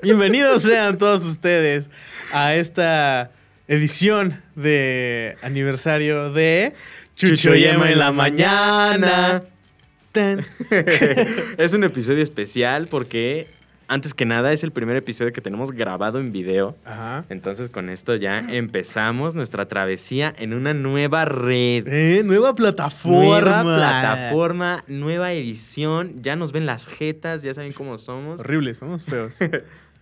Bienvenidos sean todos ustedes a esta edición de aniversario de Chucho Yema en la mañana. Tan. es un episodio especial porque, antes que nada, es el primer episodio que tenemos grabado en video. Ajá. Entonces, con esto ya empezamos nuestra travesía en una nueva red. Eh, nueva plataforma. Nueva plataforma, nueva edición. Ya nos ven las jetas, ya saben cómo somos. Horrible, somos feos.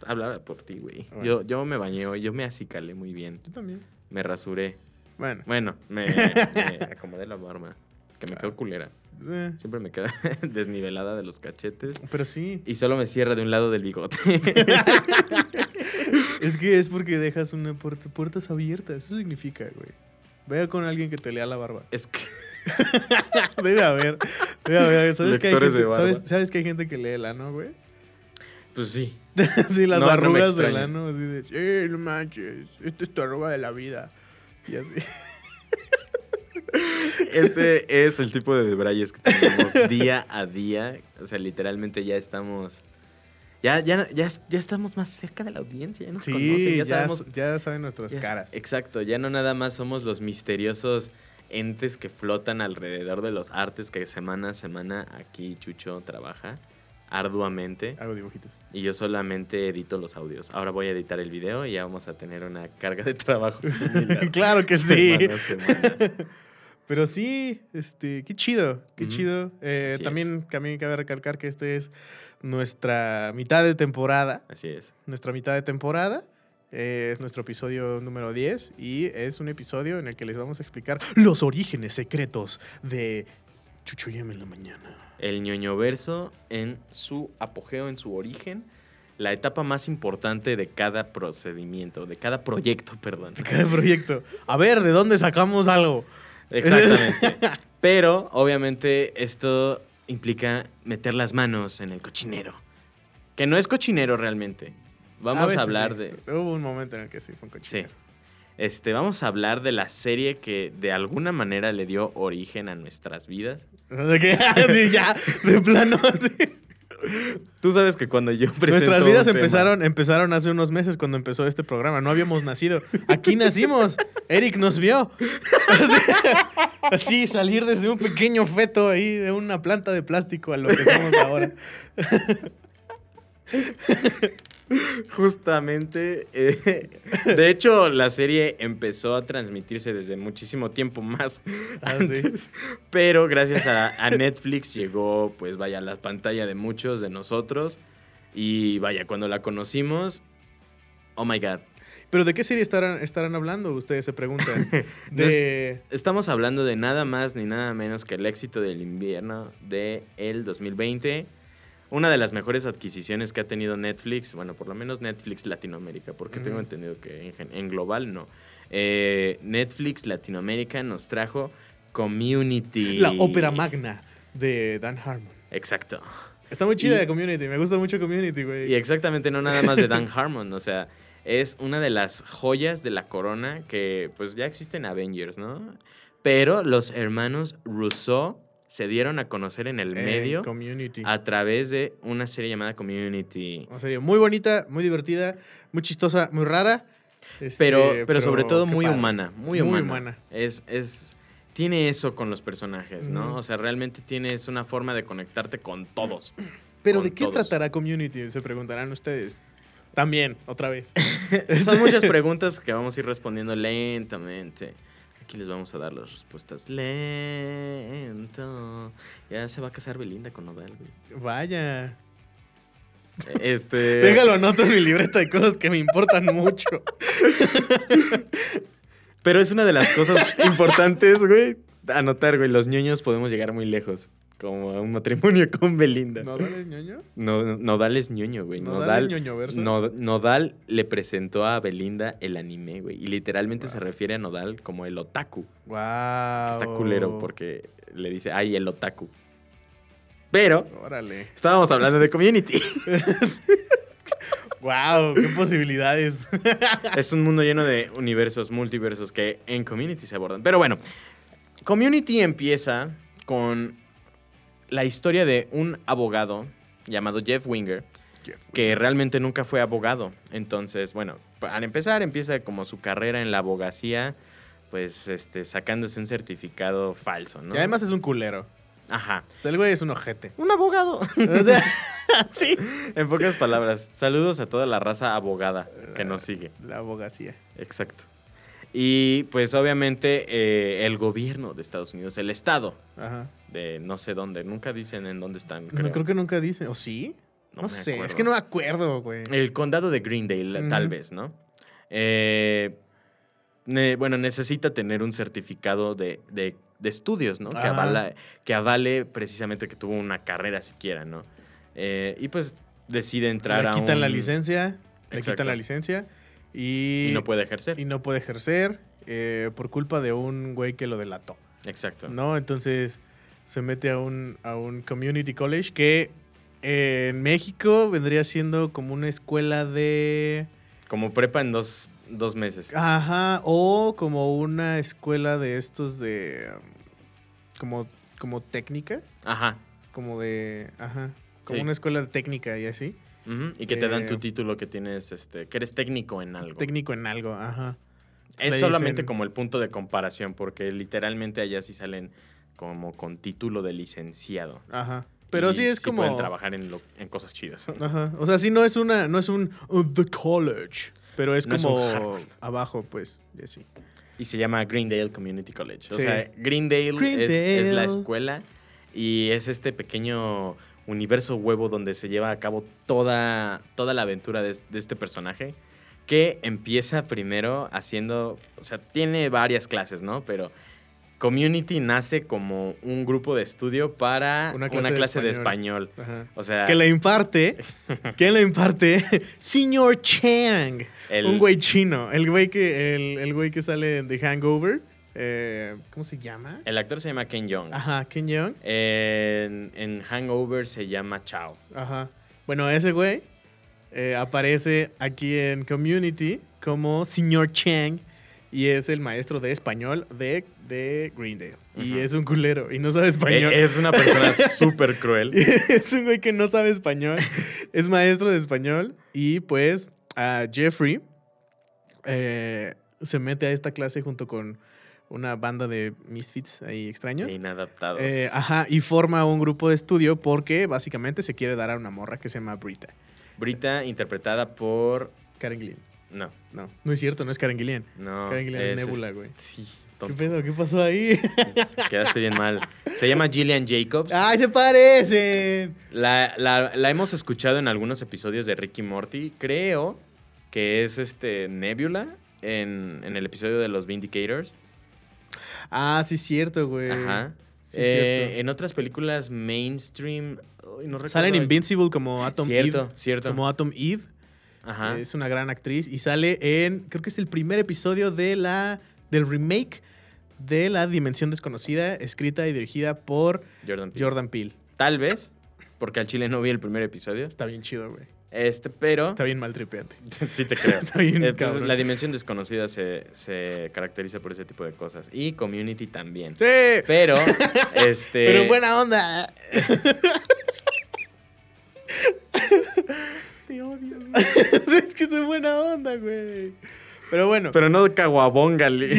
Hablar por ti, güey. Bueno. Yo, yo me bañé hoy, yo me acicalé muy bien. Yo también. Me rasuré. Bueno. Bueno, me, me acomodé la barba. Que me quedó culera. eh, Siempre me queda desnivelada de los cachetes. pero sí. Y solo me cierra de un lado del bigote. Es que es porque dejas una puerta, puertas abiertas. Eso significa, güey. Vaya con alguien que te lea la barba. es que Debe haber. Debe haber. ¿Sabes que, hay gente. ¿sabes, sabes que hay gente que lee el ano, güey? Pues sí. sí, las No, no arrugas del extraña. ano. Así de, eh, no manches. Esta es tu arruga de la vida. Y así. Este es el tipo de debrayes que tenemos día a día. O sea, literalmente ya estamos. Ya, ya, ya, ya estamos más cerca de la audiencia. Ya nos conocen, Sí, ya, ya, sabemos. ya saben nuestras ya- caras. Exacto, ya no nada más somos los misteriosos entes que flotan alrededor de los artes que semana a semana aquí Chucho trabaja arduamente. Hago dibujitos. Y yo solamente edito los audios. Ahora voy a editar el video y ya vamos a tener una carga de trabajo similar. claro que sí. Semana a semana. Pero sí, este, qué chido, qué chido. Eh, también, también cabe recalcar que este es nuestra mitad de temporada. Así es. Nuestra mitad de temporada. eh, es nuestro episodio número 10 y es un episodio en el que les vamos a explicar los orígenes secretos de Chucho Yema en la mañana. El ñoño verso en su apogeo, en su origen. La etapa más importante de cada procedimiento, de cada proyecto, perdón. De cada proyecto. A ver, ¿de dónde sacamos algo? Exactamente. Pero, obviamente, esto implica meter las manos en el cochinero. Que no es cochinero realmente. Vamos a, hablar sí. de. Hubo un momento en el que sí fue un Sí. Este, vamos a hablar de la serie que de alguna manera le dio origen a nuestras vidas. ¿De qué? Sí, ya, de plano. sí. Tú sabes que cuando yo presento Nuestras vidas tema- empezaron, empezaron hace unos meses cuando empezó este programa. No habíamos nacido. Aquí nacimos. Eric nos vio. Así, así, salir desde un pequeño feto ahí de una planta de plástico a lo que somos ahora. Justamente. eh, de hecho, la serie empezó a transmitirse desde muchísimo tiempo más Ah, sí. antes. Pero gracias a, a Netflix llegó, pues vaya, a la pantalla de muchos de nosotros. Y vaya, cuando la conocimos. Oh my god. Pero ¿de qué serie estarán, estarán hablando? Ustedes se preguntan. De... Estamos hablando de nada más ni nada menos que el éxito del invierno del el 2020. Una de las mejores adquisiciones que ha tenido Netflix, bueno, por lo menos Netflix Latinoamérica, porque tengo entendido que en, global no. Eh, Netflix Latinoamérica nos trajo Community. La ópera magna de Dan Harmon. Exacto. Está muy chida de Community. Me gusta mucho Community, güey. Y exactamente no nada más de Dan Harmon, o sea, es una de las joyas de la corona que pues ya existen Avengers, ¿no? Pero los hermanos Rousseau se dieron a conocer en el Eh, medio Community. a través de una serie llamada Community. Una serie muy bonita, muy divertida, muy chistosa, muy rara. Este, Pero, pero, sobre todo muy padre. humana, muy Muy humana. humana. Es, es, tiene eso con los personajes, ¿no? O sea, realmente tienes una forma de conectarte con todos. Pero con ¿de qué todos. tratará Community? Se preguntarán ustedes. También, otra vez. Son muchas preguntas que vamos a ir respondiendo lentamente. Aquí les vamos a dar las respuestas lento. Ya se va a casar Belinda con Nodal, güey. Vaya. Este. Déjalo anoto en mi libreta de cosas que me importan mucho. Pero es una de las cosas importantes, güey. Anotar, güey. Los ñoños podemos llegar muy lejos. Como un matrimonio con Belinda. ¿No dale ñoño? No, Nodal es ñoño, güey. ¿Nodal Nodal, es ñoño Nodal le presentó a Belinda el anime, güey. Y literalmente se refiere a Nodal como el otaku. Wow. Que está culero porque le dice, ay, el otaku. Pero Órale. estábamos hablando de community. Wow, qué posibilidades. es un mundo lleno de universos, multiversos que en community se abordan. Pero bueno, community empieza con la historia de un abogado llamado Jeff Winger Jeff. que realmente nunca fue abogado. Entonces, bueno, al empezar empieza como su carrera en la abogacía, pues este, sacándose un certificado falso, ¿no? Y además es un culero. Ajá. O sea, el güey es un ojete. Un abogado. O sea, sí. en pocas palabras, saludos a toda la raza abogada que nos sigue. La abogacía. Exacto. Y pues obviamente eh, el gobierno de Estados Unidos, el estado Ajá. de no sé dónde, nunca dicen en dónde están. No, creo que nunca dice. ¿O sí? No, sé. acuerdo. Es que no me acuerdo, güey. El condado de Greendale, tal Ujú. vez, ¿no? Eh, ne- bueno, necesita tener un certificado de, de- de estudios, ¿no? Que, avala, que avale precisamente que tuvo una carrera siquiera, ¿no? Eh, y pues decide entrar le a quitan un... la licencia. Le Exacto. quitan la licencia. Y, Y no puede ejercer. y no puede ejercer eh, por culpa de un güey que lo delató. Exacto. ¿No? Entonces se mete a un, a un community college que eh, en México vendría siendo como una escuela de... Como prepa en dos, dos meses. Ajá, o como una escuela de estos de... um, como, como técnica, Ajá. como de... Ajá, como Sí. una escuela de técnica y así. Y que te dan Eh, tu título que tienes, este, que eres técnico en algo. Técnico en algo, ajá. Es solamente dicen- como el punto de comparación, porque literalmente allá sí salen como con título de licenciado. Ajá. Pero Y sí es como... pueden trabajar en, lo- en cosas chidas. Ajá. O sea, sí no es una, no es un uh, the college, pero es No como abajo, pues, y así. Y se llama Greendale Community College. O Sí. sea, Greendale, Es, es la Greendale. escuela y es este pequeño universo huevo donde se lleva a cabo toda, toda la aventura de, de este personaje que empieza primero haciendo, o sea, tiene varias clases, ¿no? Pero Community nace como un grupo de estudio para Una una clase de de español. O sea, Que le imparte, ¿quién le imparte? Señor Chang. el- Un güey chino. El güey que, el, el güey que sale de Hangover. Eh, ¿Cómo se llama? el actor se llama Ken Jeong. Ajá, Ken Jeong. En, en Hangover se llama Chao. Ajá. Bueno, ese güey eh, aparece aquí en Community como Señor Chang y es el maestro de español de, de Greendale. Y es un culero y no sabe español. Eh, Es una persona súper cruel. es un güey que no sabe español. es maestro de español. Y pues a Jeffrey eh, se mete a esta clase junto con una banda de misfits ahí extraños. Inadaptados. Eh, ajá, y forma un grupo de estudio porque básicamente se quiere dar a una morra que se llama Brita. Brita interpretada por. Karen Gillian. No, No, no es cierto, no es Karen Gillian. no. Karen Gillian es, Nebula, güey. Sí, ¿Qué pedo? ¿Qué pasó ahí? Quedaste bien mal. Se llama Gillian Jacobs. ¡Ay, se parecen! La, la- la hemos escuchado en algunos episodios de Ricky Morty. Creo que es este Nebula en, en el episodio de los Vindicators. Ah, sí, es cierto, güey. Ajá. Sí, Eh, cierto. en otras películas mainstream. no Sale en Invincible como Atom Cierto, Eve. cierto. Como Atom Eve. Ajá. Es una gran actriz. Y sale en. Creo que es el primer episodio de la. del remake de La Dimensión Desconocida, escrita y dirigida por Jordan Peele. Jordan Peele. Tal vez, porque al chile no vi el primer episodio. Está bien chido, güey. Este, pero. Está bien mal tripeante. sí te creo. Está bien Eh, pues, la dimensión desconocida se, se caracteriza por ese tipo de cosas. Y Community también. Sí. Pero, este. Pero buena onda. Te odio. es que es buena onda, güey. Pero bueno. Pero no caguabóngale.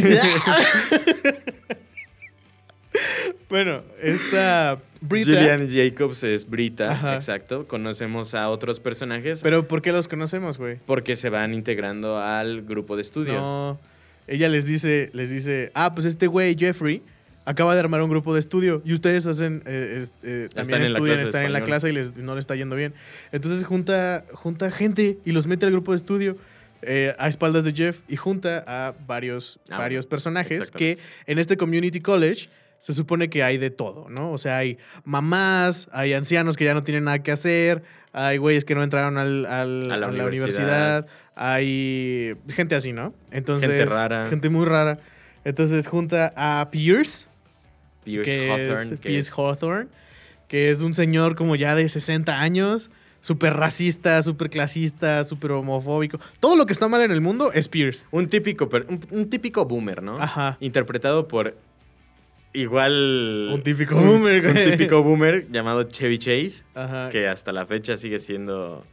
Bueno, esta Brita. Gillian Jacobs es Brita, Ajá. exacto. Conocemos a otros personajes Pero ¿por qué los conocemos, güey? porque se van integrando al grupo de estudio. No. Ella les dice, les dice, ah, pues este güey, Jeffrey, acaba de armar un grupo de estudio y ustedes hacen, eh, eh, también la estudian, están en la clase y les, no les está yendo bien. Entonces junta, junta gente y los mete al grupo de estudio eh, a espaldas de Jeff y junta a varios, Ah, varios personajes que en este community college se supone que hay de todo, ¿no? O sea, hay mamás, hay ancianos que ya no tienen nada que hacer, hay güeyes que no entraron al- al- A la a la universidad. hay gente así, ¿no? Entonces, Gente rara. Gente muy rara. Entonces junta a Pierce, Pierce que Hawthorne, es que Pierce es- Hawthorne, que es un señor como ya de 60 años, súper racista, súper clasista, súper homofóbico. Todo lo que está mal en el mundo es Pierce. un típico, un, un típico boomer, ¿no? Ajá. Interpretado por igual... Un típico boomer, Un típico boomer llamado Chevy Chase, Ajá. que hasta la fecha sigue siendo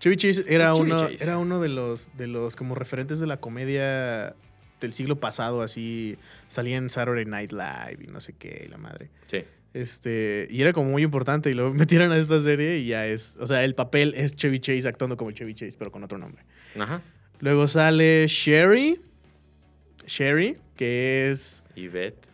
Chevy Chase era Es Chevy uno, Chase. era uno de los, de los como referentes de la comedia del siglo pasado, así salía en Saturday Night Live y no sé qué, y la madre. Sí. Este, y era como muy importante y lo metieron a esta serie y ya es, o sea, el papel es Chevy Chase actuando como Chevy Chase, pero con otro nombre. Ajá. Luego sale Sherry, Sherry, que es Yvette.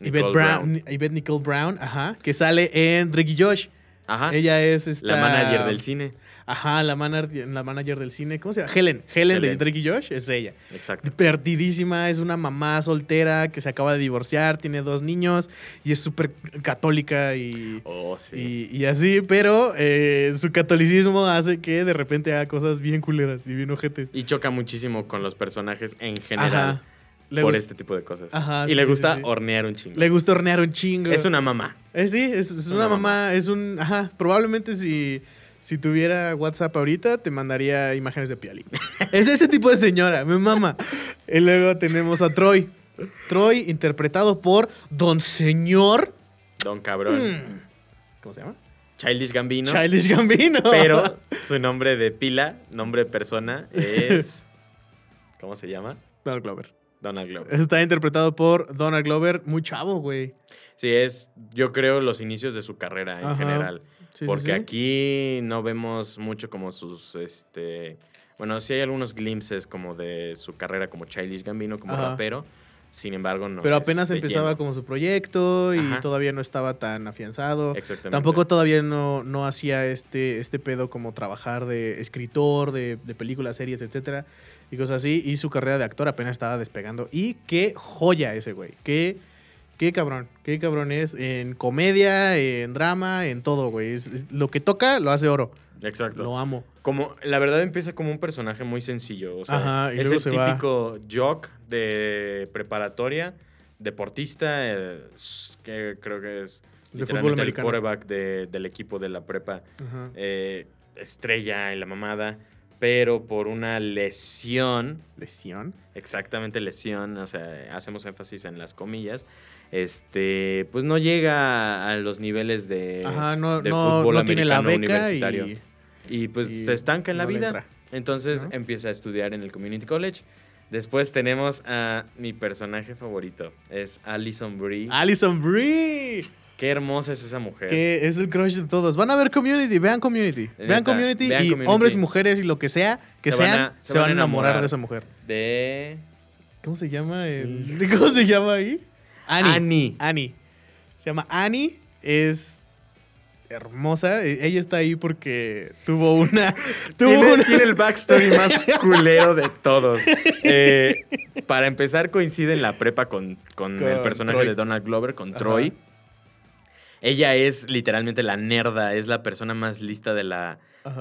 Yvette Nicole Brown, Yvette Nicole Brown, ajá, que sale en Drake y Josh. Ajá. Ella es esta, La manager del cine. Ajá, la, manager, la manager del cine. ¿Cómo se llama? Helen. Helen, de. Drake y Josh es ella. Exacto. Perdidísima, es una mamá soltera que se acaba de divorciar, tiene dos niños y es súper católica y, Oh, sí. y, y así, pero eh, su catolicismo hace que de repente haga cosas bien culeras y bien ojetes. Y choca muchísimo con los personajes en general Ajá. Le, por este tipo de cosas. Ajá, y sí, le gusta sí, sí. hornear un chingo. le gusta hornear un chingo. Es una mamá. Eh, sí, es, es una, Una mamá, es un... Ajá, probablemente si, si tuviera WhatsApp ahorita te mandaría imágenes de Piali. es ese tipo de señora, me mama. Y luego tenemos a Troy. Troy interpretado por Don Señor... Don cabrón. Mm. ¿Cómo se llama? Childish Gambino. Childish Gambino. Pero su nombre de pila, nombre de persona, es. ¿Cómo se llama? Donald Glover. Donald Glover. Está interpretado por Donald Glover, muy chavo, güey. Sí, es, yo creo, los inicios de su carrera en Ajá. general. Sí, Porque sí. aquí no vemos mucho como sus, este... Bueno, sí hay algunos glimpses como de su carrera como Childish Gambino, como Ajá. rapero. Sin embargo, no Pero apenas empezaba lleno. como su proyecto y Ajá. todavía no estaba tan afianzado. Exactamente. Tampoco todavía no, no hacía este, este pedo como trabajar de escritor, de, de películas, series, etcétera, y cosas así. Y su carrera de actor apenas estaba despegando. Y qué joya ese güey. Qué, qué cabrón. Qué cabrón es en comedia, en drama, en todo, güey. Es- es- lo que toca lo hace oro. Exacto. Lo amo. Como, la verdad empieza como un personaje muy sencillo. O sea, Ajá, y es luego el se va. típico jock de preparatoria, deportista, eh, que creo que es De literalmente fútbol el quarterback de- del equipo de la prepa. Ajá. eh, estrella en la mamada, pero por una lesión, Lesión. exactamente lesión, o sea, hacemos énfasis en las comillas, este, pues no llega a los niveles de, Ajá, no, de no, fútbol no tiene la beca universitario. y... Y pues y se estanca en la vida. Entonces empieza a estudiar en el Community College. Después tenemos a mi personaje favorito. Es Alison Brie. Alison Brie. Qué hermosa es esa mujer. Que es el crush de todos. Van a ver Community, vean Community. Neta, vean Community vean y Community. hombres, mujeres y lo que sea, que Se van sean, a- se, van a enamorar, de esa mujer. De ¿Cómo se llama? el- ¿Cómo se llama ahí? Annie. Annie. Annie. Se llama Annie. Es hermosa. E- Ella está ahí porque tuvo una. tuvo Tiene, una- tiene el backstory más culero de todos. Eh, para empezar, coincide en la prepa con, con Con el personaje Troy. de Donald Glover, con Ajá. Troy. Ella es literalmente la nerda, es la persona más lista de la,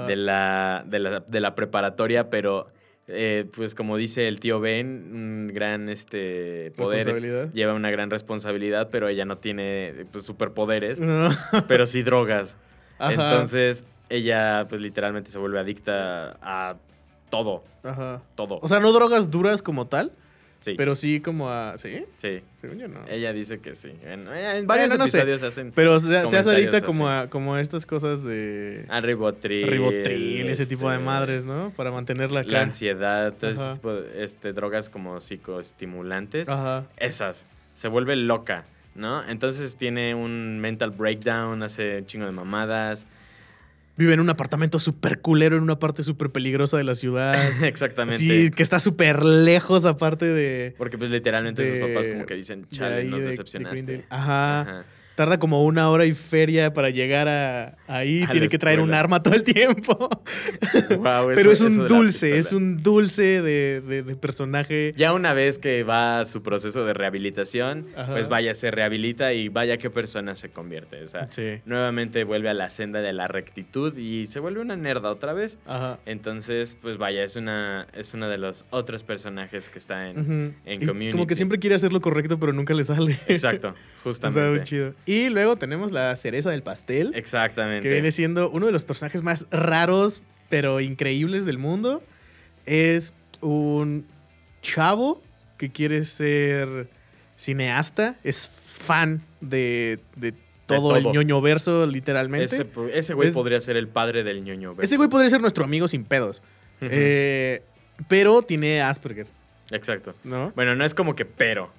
de la, de la, de la preparatoria, pero eh, pues como dice el tío Ben, un gran este, poder lleva una gran responsabilidad, pero ella no tiene pues, superpoderes, No. pero sí drogas. Ajá. Entonces ella pues literalmente se vuelve adicta a todo, Ajá. todo. O sea, no drogas duras como tal, sí, pero sí como a. ¿Sí? sí. Según yo no. Ella dice que sí. En, en varios Bueno, no sé. hacen Pero se, se hace adicta como a, como a estas cosas de. al ribotril. ribotril, ese tipo de este, madres, ¿no? Para mantenerla acá. La ansiedad, todo ese tipo de este, drogas como psicoestimulantes. Ajá. Esas. Se vuelve loca, ¿no? Entonces tiene un mental breakdown, hace un chingo de mamadas. Vive en un apartamento súper culero en una parte súper peligrosa de la ciudad. Exactamente. sí, que está súper lejos aparte de... Porque pues literalmente de- sus papás como que dicen, de chale, ahí nos de- de decepcionaste. Ajá. Ajá. Tarda como una hora y feria para llegar a ahí. A Tiene que traer un arma todo el tiempo. Pero es un dulce, es un dulce de, de- de personaje. Ya una vez que va a su proceso de rehabilitación, Ajá. pues vaya, se rehabilita y vaya qué persona se convierte. O sea, Sí. nuevamente vuelve a la senda de la rectitud y se vuelve una nerda otra vez. Ajá. Entonces, pues vaya, es una es uno de los otros personajes que está en... En Community. Como que siempre quiere hacer lo correcto, pero nunca le sale. Exacto, Está muy justamente. chido. Y luego tenemos la cereza del pastel. Exactamente. que viene siendo uno de los personajes más raros pero increíbles del mundo. Es un chavo que quiere ser cineasta, es fan de, de todo, el ñoño verso, literalmente. Ese, güey Es- podría ser el padre del ñoño. Ese güey podría ser nuestro amigo sin pedos. Eh, pero tiene Asperger, Exacto. ¿no? Bueno, no es como que pero.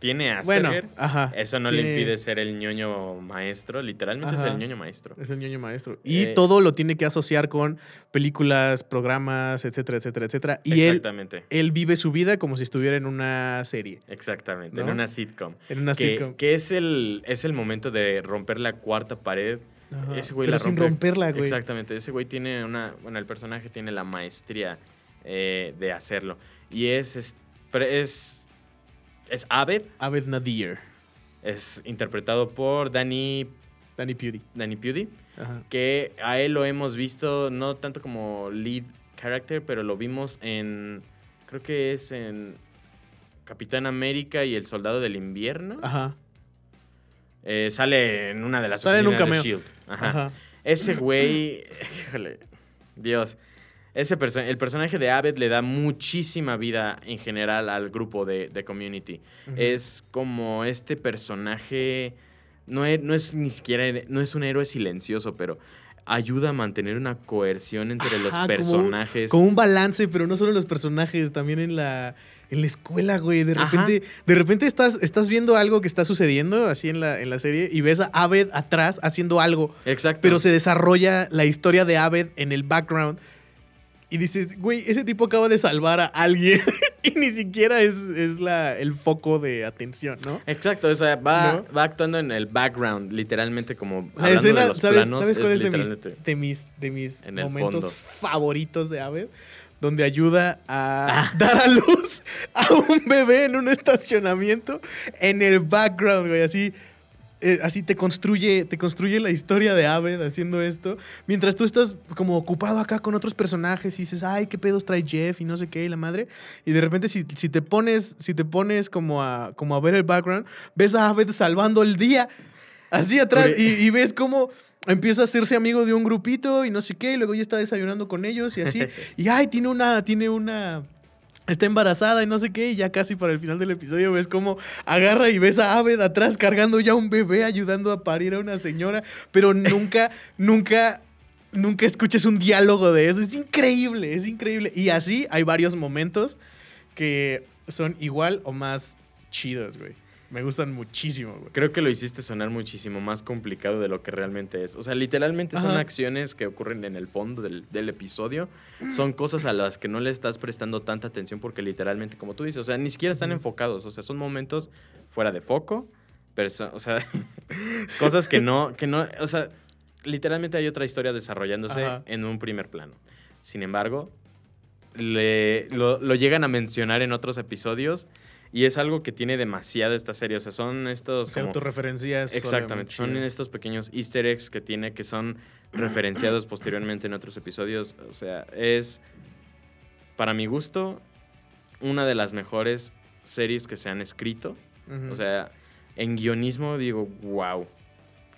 Tiene Asperger. Bueno, ajá. Eso no le impide ser el ñoño maestro. Literalmente Ajá. es el ñoño maestro. Es el ñoño maestro. Y Eh, todo lo tiene que asociar con películas, programas, etcétera, etcétera, etcétera. Y él, Exactamente. él vive su vida como si estuviera en una serie, Exactamente. En una sitcom. en una que, sitcom. que es el, es el momento de romper la cuarta pared. Ajá. Ese güey Pero la sin rompe. romperla, güey. Exactamente. Ese güey tiene una. Bueno, el personaje tiene la maestría eh, de hacerlo. Y es. Es, es Abed. Abed Nadir, Es interpretado por Danny, Danny Pewdie. Danny Pudi. Ajá. Que a él lo hemos visto no tanto como lead character, pero lo vimos en. Creo que es en. Capitán América y el Soldado del Invierno. Ajá. Eh, sale en una de las Sale en un de cameo. Shield. Ajá. Ajá. Ese güey, híjole, Dios. Ese perso- el personaje de Abed le da muchísima vida en general al grupo de, de Community. Es como este personaje, no es, no es ni siquiera, no es un héroe silencioso, pero ayuda a mantener una coerción entre los Ajá, como un- personajes. Con un balance, pero no solo en los personajes, también en la, en la escuela, güey. De Ajá. repente, de repente estás, estás viendo algo que está sucediendo así en la, en la serie y ves a Abed atrás haciendo algo, Exacto. pero se desarrolla la historia de Abed en el background. Y dices, güey, ese tipo acaba de salvar a alguien y ni siquiera es, es la, el foco de atención, ¿no? Exacto, o sea, va, ¿No? va actuando en el background, literalmente como La escena, de los ¿sabes, planos, ¿sabes cuál es, de, mis, de mis, de momentos fondo. favoritos de Aved? Donde ayuda a dar a luz a un bebé en un estacionamiento en el background, güey. Así, eh, así te construye, te construye la historia de Aved haciendo esto. Mientras tú estás como ocupado acá con otros personajes y dices, ay, qué pedos trae Jeff y no sé qué, y la madre. Y de repente, si, si te pones, si te pones como a, como a ver el background, ves a Aved salvando el día. Así atrás. Y, y ves cómo empieza a hacerse amigo de un grupito y no sé qué. Y luego ya está desayunando con ellos y así. Y ay, tiene una. Tiene una. Está embarazada y no sé qué, y ya casi para el final del episodio ves cómo agarra y ves a Aved atrás cargando ya un bebé ayudando a parir a una señora, pero nunca, nunca, nunca escuches un diálogo de eso. Es increíble, es increíble. Y así hay varios momentos que son igual o más chidos, güey. Me gustan muchísimo, güey. Creo que lo hiciste sonar muchísimo más complicado de lo que realmente es. O sea, literalmente son acciones que ocurren en el fondo del, del episodio. Son cosas a las que no le estás prestando tanta atención porque literalmente, como tú dices, o sea, ni siquiera están enfocados. O sea, son momentos fuera de foco. perso- o sea, cosas que no, que no, o sea, literalmente hay otra historia desarrollándose Ajá. en un primer plano. Sin embargo, le- lo, lo llegan a mencionar en otros episodios y es algo que tiene demasiado esta serie. O sea, son estos... Se como- autorreferencias. Exactamente, son estos pequeños easter eggs que tiene que son referenciados posteriormente en otros episodios. O sea, es, para mi gusto, una de las mejores series que se han escrito. O sea, en guionismo digo, wow.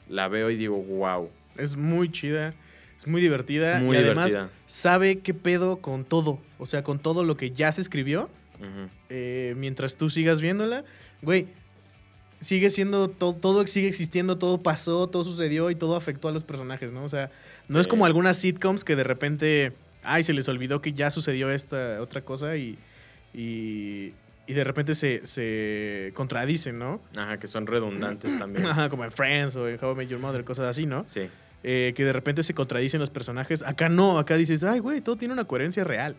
La veo y digo, wow. es muy chida, es muy divertida Muy y además divertida. sabe qué pedo con todo. O sea, con todo lo que ya se escribió. Eh, mientras tú sigas viéndola, güey, sigue siendo to- todo, sigue existiendo, todo pasó, todo sucedió y todo afectó a los personajes, ¿no? O sea, no es como algunas sitcoms que de repente, ay, se les olvidó que ya sucedió esta otra cosa y, y, y de repente se, se contradicen, ¿no? Ajá, que son redundantes también. Ajá, como en Friends o en How I Met Your Mother, cosas así, ¿no? Sí. Eh, que de repente se contradicen los personajes. Acá no, acá dices, ay, güey, todo tiene una coherencia real.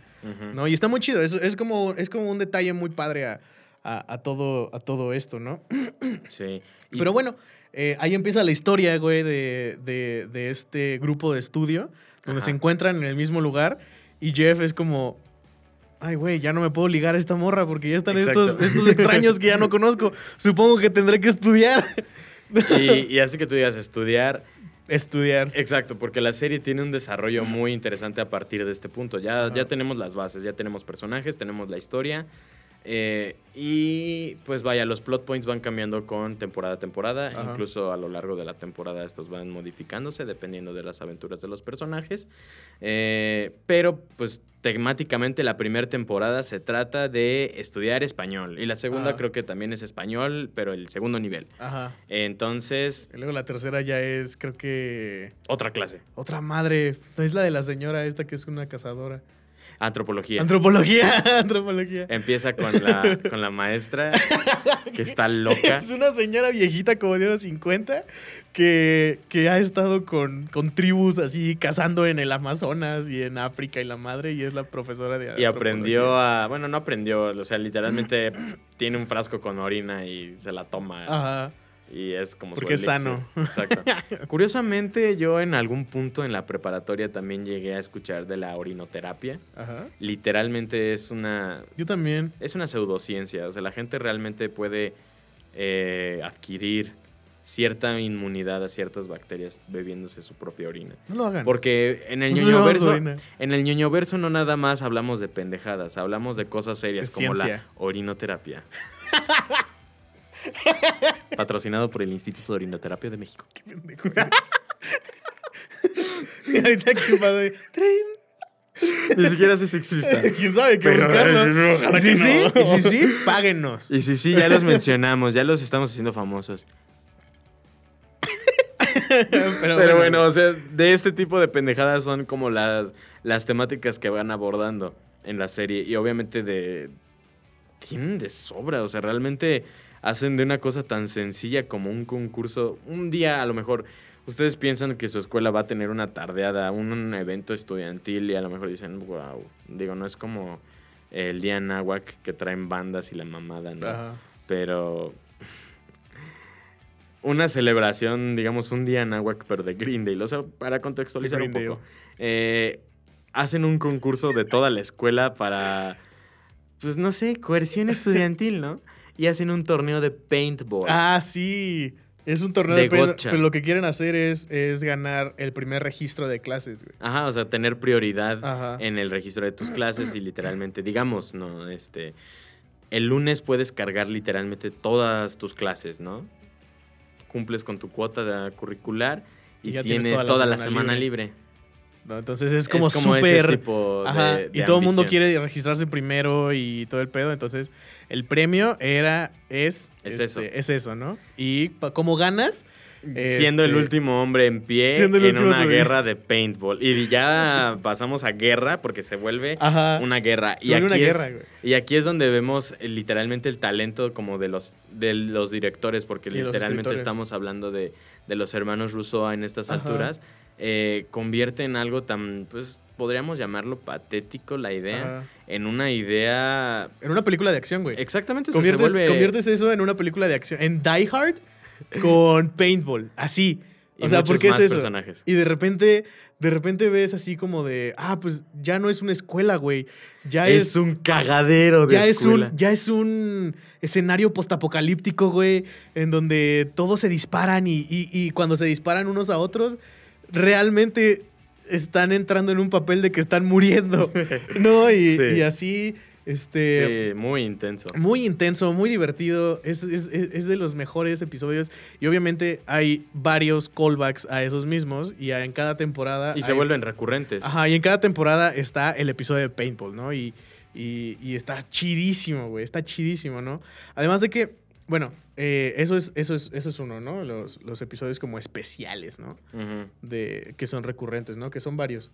¿no? Y está muy chido, es, es, como, es como un detalle muy padre a, a- a todo, a todo esto, ¿no? Sí. Y- Pero bueno, eh, ahí empieza la historia, güey, de, de- de este grupo de estudio, donde Ajá. se encuentran en el mismo lugar y Jeff es como... Ay, güey, ya no me puedo ligar a esta morra porque ya están estos, estos extraños que ya no conozco. Supongo que tendré que estudiar. y, y así que tú digas estudiar. Estudiar. Exacto, porque la serie tiene un desarrollo muy interesante a partir de este punto. Ya, ya tenemos las bases, ya tenemos personajes, tenemos la historia. Eh, y pues vaya, los plot points van cambiando con temporada a temporada. Ajá. Incluso a lo largo de la temporada estos van modificándose dependiendo de las aventuras de los personajes. Eh, pero pues temáticamente la primera temporada se trata de estudiar español. Y la segunda Ajá. creo que también es español, pero el segundo nivel. Ajá. Entonces, Y luego la tercera ya es, creo que. otra clase. Otra madre. No es la de la señora esta que es una cazadora. Antropología. Antropología. Antropología. Empieza con la, con la maestra que está loca. Es una señora viejita como de unos 50 que, que ha estado con, con tribus así cazando en el Amazonas y en África y la madre y es la profesora de Y aprendió a. Bueno, no aprendió, o sea, literalmente tiene un frasco con orina y se la toma. Ajá. Y es como. su Porque es sano. Exacto. Curiosamente, yo en algún punto en la preparatoria también llegué a escuchar de la orinoterapia. Ajá. Literalmente es una. Yo también. Es una pseudociencia. O sea, la gente realmente puede eh, adquirir cierta inmunidad a ciertas bacterias bebiéndose su propia orina. No lo hagan. Porque en el No en el ñoño verso no nada más hablamos de pendejadas, hablamos de cosas serias como la orinoterapia. Patrocinado por el Instituto de Orinoterapia de México. Pendejo. y ahorita que de tren. Ni siquiera sé si exista. ¿Quién sabe qué buscarlo? Y si sí, no. y si sí, páguenos. Y sí, sí, ya los mencionamos, ya los estamos haciendo famosos. Pero, Pero bueno, o sea, de este tipo de pendejadas son como las, las temáticas que van abordando en la serie. Y obviamente de. Tienen de sobra. O sea, realmente hacen de una cosa tan sencilla como un concurso. Un día, a lo mejor, ustedes piensan que su escuela va a tener una tardeada, un, un evento estudiantil, y a lo mejor dicen, wow. Digo, no es como el día náhuac que traen bandas y la mamada, ¿no? Ajá. pero una celebración, digamos, un día náhuac, pero de Green Day. O sea, para contextualizar un poco. eh, hacen un concurso de toda la escuela para, pues no sé, coerción estudiantil, ¿no? Y hacen un torneo de paintball. Ah, sí. Es un torneo De de, gotcha. pero lo que quieren hacer es, es ganar el primer registro de clases, güey. Ajá, o sea, tener prioridad Ajá. en el registro de tus clases y literalmente, digamos, ¿no? Este, el lunes puedes cargar literalmente todas tus clases, ¿no? Cumples con tu cuota de- curricular y, tienes, tienes toda la semana libre. ¿no? Entonces es como súper... y todo el mundo quiere registrarse primero y todo el pedo. Entonces, el premio era, es, Es este, eso. es eso, ¿no? Y como ganas, Siendo el este, último hombre en pie en una guerra de paintball. Y ya pasamos a guerra porque se vuelve Ajá, una guerra. Y aquí, una es, guerra, y aquí es donde vemos eh, literalmente el talento como de los, de los directores, porque Y literalmente estamos hablando de, de los hermanos Rousseau en estas Ajá. alturas. Eh, convierte en algo tan, pues, podríamos llamarlo patético la idea, Ajá. en una idea... En una película de acción, güey. Exactamente, eso se Conviertes, vuelve- conviertes eso en una película de acción. En Die Hard con paintball. Así. y O sea, muchos ¿por qué es eso? personajes. Y de repente, de repente ves así como de, ah, pues ya no es una escuela, güey. Ya Es, es, un cagadero de ya es escuela. un, ya es un escenario postapocalíptico, güey, en donde todos se disparan y, y- y cuando se disparan unos a otros, realmente están entrando en un papel de que están muriendo, ¿no? Y, Sí. y así, este... Sí, muy intenso. Muy intenso, muy divertido. Es, es- es- de los mejores episodios. Y obviamente hay varios callbacks a esos mismos. Y en cada temporada. Y se vuelven recurrentes. Ajá, y en cada temporada está el episodio de Paintball, ¿no? Y, y- y está chidísimo, güey. Está chidísimo, ¿no? Además de que, bueno, eh, eso, es, eso, es, eso es uno, ¿no? Los, los episodios como especiales, ¿no? De, que son recurrentes, ¿no? Que son varios.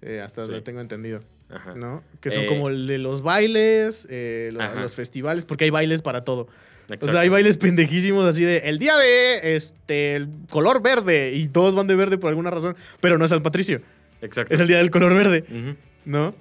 eh, hasta Sí. donde tengo entendido. ajá. ¿no? Que son Eh, como el de los bailes, lo- los festivales, porque hay bailes para todo. O Exacto. sea, hay bailes pendejísimos así de el día de este el color verde y todos van de verde por alguna razón, pero no es al Patricio, Exacto. es el día del color verde. ¿no?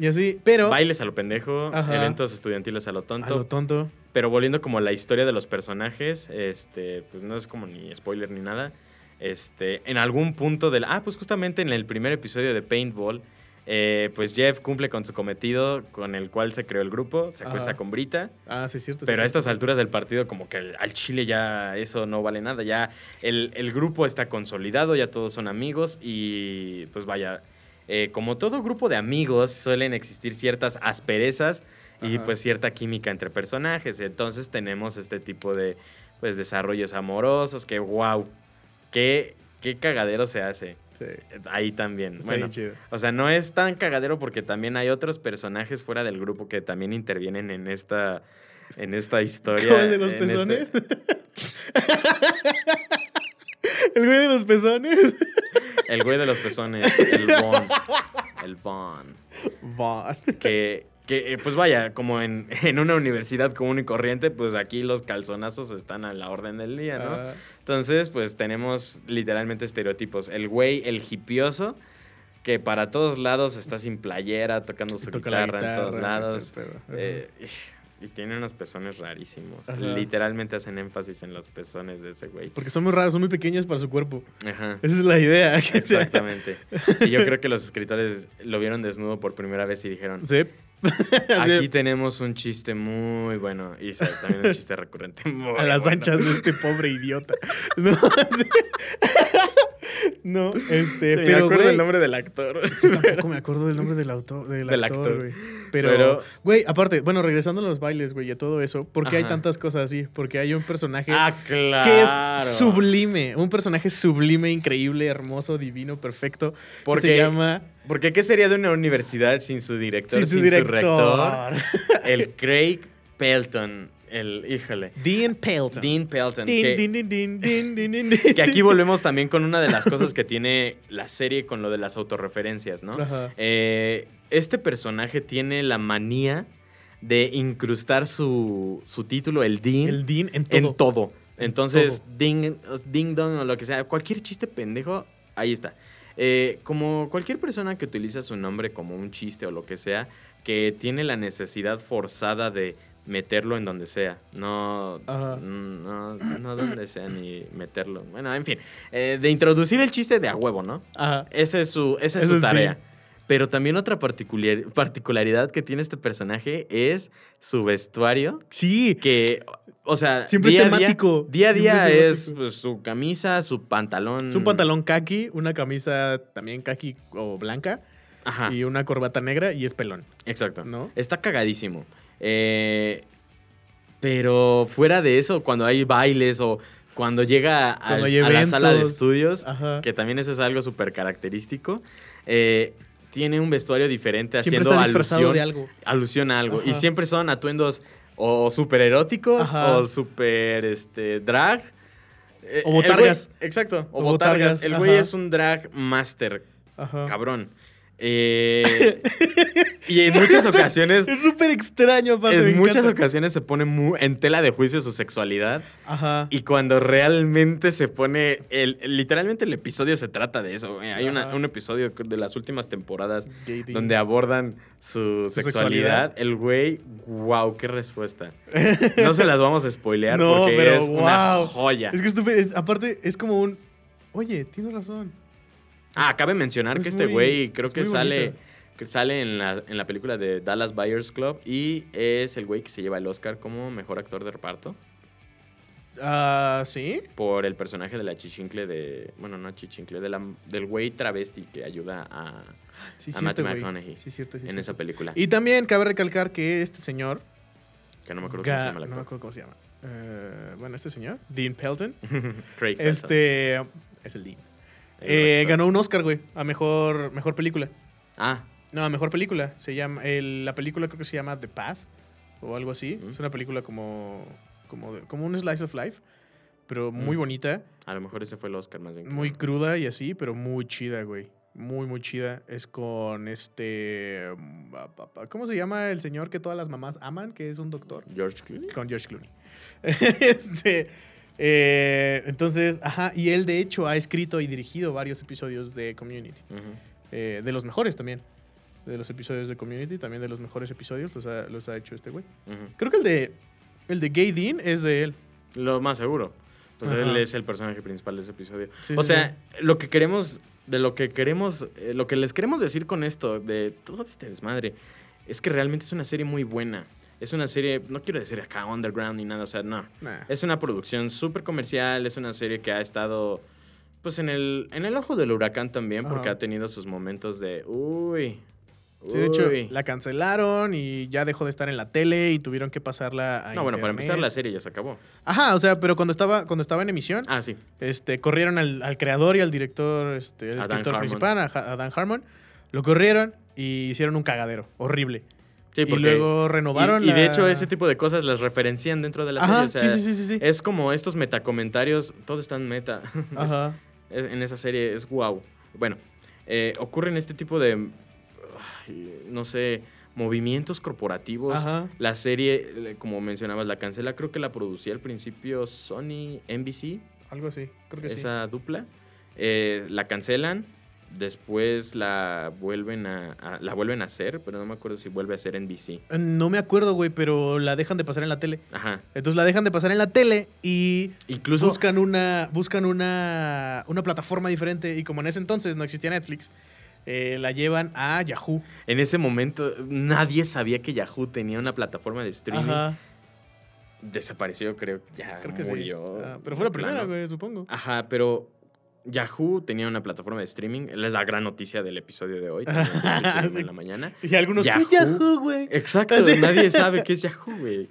Y así, pero Bailes a lo pendejo, Ajá. eventos estudiantiles a lo a tonto. lo tonto. Pero volviendo como a la historia de los personajes, este, pues no es como ni spoiler ni nada. Este, en algún punto del. Ah, pues justamente en el primer episodio de Paintball, eh, pues Jeff cumple con su cometido con el cual se creó el grupo, se acuesta Ajá. con Brita. Ah, sí es cierto. Pero a sí. estas alturas del partido, como que al- al Chile ya eso no vale nada. Ya el, el grupo está consolidado, ya todos son amigos y pues vaya, eh, como todo grupo de amigos suelen existir ciertas asperezas y Ajá. pues cierta química entre personajes. Entonces tenemos este tipo de pues desarrollos amorosos que wow, qué, qué cagadero se hace Sí. ahí también. Está bueno, chido. o sea, no es tan cagadero porque también hay otros personajes fuera del grupo que también intervienen en esta en esta historia. ¿Cómo el de los este- pezones? el güey de los pezones. el güey de los pezones, el Von. El Von. Von. que, que, eh, pues vaya, como en, en una universidad común y corriente, pues aquí los calzonazos están a la orden del día, ¿no? Ah, Entonces, pues tenemos literalmente estereotipos. El güey, el hipioso, que para todos lados está sin playera, tocando su toca guitarra, en todos lados. eh, y tiene unos pezones rarísimos. Ajá. Literalmente hacen énfasis en los pezones de ese güey. Porque son muy raros, son muy pequeños para su cuerpo. Ajá. Esa es la idea. Exactamente. Y yo creo que los escritores lo vieron desnudo por primera vez y dijeron, Sí. Aquí tenemos un chiste muy bueno y también un chiste recurrente. muy a las bueno. anchas de este pobre idiota. No. No, este, Sí, me pero acuerdo güey, el nombre del actor. yo tampoco me acuerdo del nombre del autor, del, Del actor, güey. Pero, Pero- güey, aparte, bueno, regresando a los bailes, güey, y a todo eso, ¿por qué hay tantas cosas así? Porque hay un personaje ah, claro. que es sublime, un personaje sublime, increíble, hermoso, divino, perfecto. que Porque- se llama Porque ¿qué sería de una universidad sin su director, sin sin, su su, director. rector? El Craig Pelton. El, híjole. Dean Pelton. Dean Pelton. Din, que, din, din, aquí volvemos también con una de las cosas que tiene la serie con lo de las autorreferencias, ¿no? Ajá. Eh, este personaje tiene la manía de incrustar su, su título, el Dean, El Dean en todo. en todo. En Entonces, todo. ding, ding dong o lo que sea, cualquier chiste pendejo, ahí está. Eh, como cualquier persona que utiliza su nombre como un chiste o lo que sea, que tiene la necesidad forzada de meterlo en donde sea, no, no, no donde sea ni meterlo. Bueno, en fin, eh, de introducir el chiste de a huevo, ¿no? Ajá. Esa es su, esa es Eso su es tarea. Dean. Pero también otra particular- particularidad que tiene este personaje es su vestuario, Sí. que, o sea, Siempre es día temático. Día a día es pues, su camisa, su pantalón. Es un pantalón kaki, una camisa también kaki o blanca Ajá, y una corbata negra y es pelón, exacto. ¿no? Está cagadísimo. Eh, pero fuera de eso, cuando hay bailes o cuando llega Cuando a la sala de estudios, Ajá. que también eso es algo súper característico, eh, tiene un vestuario diferente Siempre haciendo alusión, de algo. alusión a algo. Y siempre son atuendos o súper eróticos Ajá. o súper este, drag. Eh, O botargas. güey- exacto, o, O botargas. botargas, El güey ajá. es un drag master, Ajá. cabrón. Eh, y en muchas ocasiones, Es súper extraño, aparte. en muchas encanta. ocasiones se pone en tela de juicio su sexualidad. Ajá. Y cuando realmente se pone. El, literalmente el episodio se trata de eso. Hay una- un episodio de las últimas temporadas donde abordan su, Su sexualidad. El güey, wow, qué respuesta. No se las vamos a spoilear No, porque pero es una joya. Es que es- aparte es como un... Oye, tienes razón. Ah, cabe mencionar Es que este güey creo es que sale. bonito. Que sale en la, en la película de Dallas Buyers Club y es el güey que se lleva el Oscar como mejor actor de reparto Ah, ¿sí? por el personaje de la chichincle de. Bueno, no chichincle, de la, del güey travesti que ayuda a, Sí, A cierto, Matthew. McConaughey Sí, cierto, sí, en cierto. esa película. Y también cabe recalcar que este señor... que no me acuerdo cómo se llama el no me actor. acuerdo cómo se llama. Eh, bueno, este señor, Dean Pelton, Craig Pelton. este... Es el Dean. Eh, ganó un Oscar, güey, a mejor, mejor película. Ah, No, a mejor película. Se llama, el- la película creo que se llama The Path o algo así. Mm. Es una película como, como, de- como un slice of life, pero muy Mm. bonita, a lo mejor ese fue el Oscar más bien. muy cruda y así, pero muy chida, güey. Muy, muy chida. Es con este... ¿Cómo se llama el señor que todas las mamás aman? Que es un doctor. George Clooney. Con George Clooney. este, eh, entonces, ajá, y él de hecho ha escrito y dirigido varios episodios de Community. Eh, de los mejores también. De los episodios de Community, también de los mejores episodios los ha, los ha hecho este güey. Creo que el de, el de Gay Dean es de él. Lo más seguro. Entonces Ajá. él es el personaje principal de ese episodio. Sí, o sí, sea, lo que queremos, de lo que queremos, eh, lo que les queremos decir con esto, de todo este desmadre, es que realmente es una serie muy buena. Es una serie, no quiero decir acá underground ni nada, o sea, no. Nah. Es una producción súper comercial, es una serie que ha estado, pues, en el, en el ojo del huracán también, porque ha tenido sus momentos de, uy, Sí, de hecho, Uy. la cancelaron y ya dejó de estar en la tele y tuvieron que pasarla a No, bueno, para empezar la serie ya se acabó. Ajá, o sea, pero cuando estaba, cuando estaba en emisión, Ah, sí. este, corrieron al, al creador y al director, este, el escritor principal, a Dan Harmon. Lo corrieron y hicieron un cagadero horrible. Sí, y porque... luego renovaron y, y de hecho ese tipo de cosas las referencian dentro de la Ajá, serie. o sea, sí, sí, sí, sí. Es como estos metacomentarios, todo está en meta. Ajá. Es- en esa serie es wow. Bueno, eh, ocurren este tipo de, no sé, movimientos corporativos. Ajá. La serie, como mencionabas, la cancela, creo que la producía al principio Sony, NBC, Algo así, creo que sí. esa dupla. Eh, la cancelan, después la vuelven a, a- la vuelven a hacer, pero no me acuerdo si vuelve a ser NBC. Eh, No me acuerdo, güey, pero la dejan de pasar en la tele. Ajá. Entonces la dejan de pasar en la tele y Incluso buscan una buscan una, una plataforma diferente y como en ese entonces no existía Netflix, eh, la llevan a Yahoo. en ese momento nadie sabía que Yahoo tenía una plataforma de streaming. Ajá, Desapareció, creo. Ya creo que murió. sí. Ah, pero fue la primera, güey, supongo. Ajá, pero Yahoo tenía una plataforma de streaming. Es la gran noticia del episodio de hoy. Sí. en la mañana. Y algunos, ¿qué es Yahoo. Yahoo, güey? Exacto, nadie sabe qué es Yahoo, güey.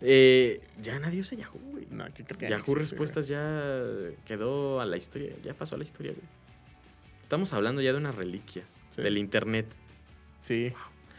Eh, ya nadie usa Yahoo, güey. No, que creo que Yahoo existe, Respuestas ya quedó a la historia, ya pasó a la historia, güey. Estamos hablando ya de una reliquia Sí. del internet. Sí.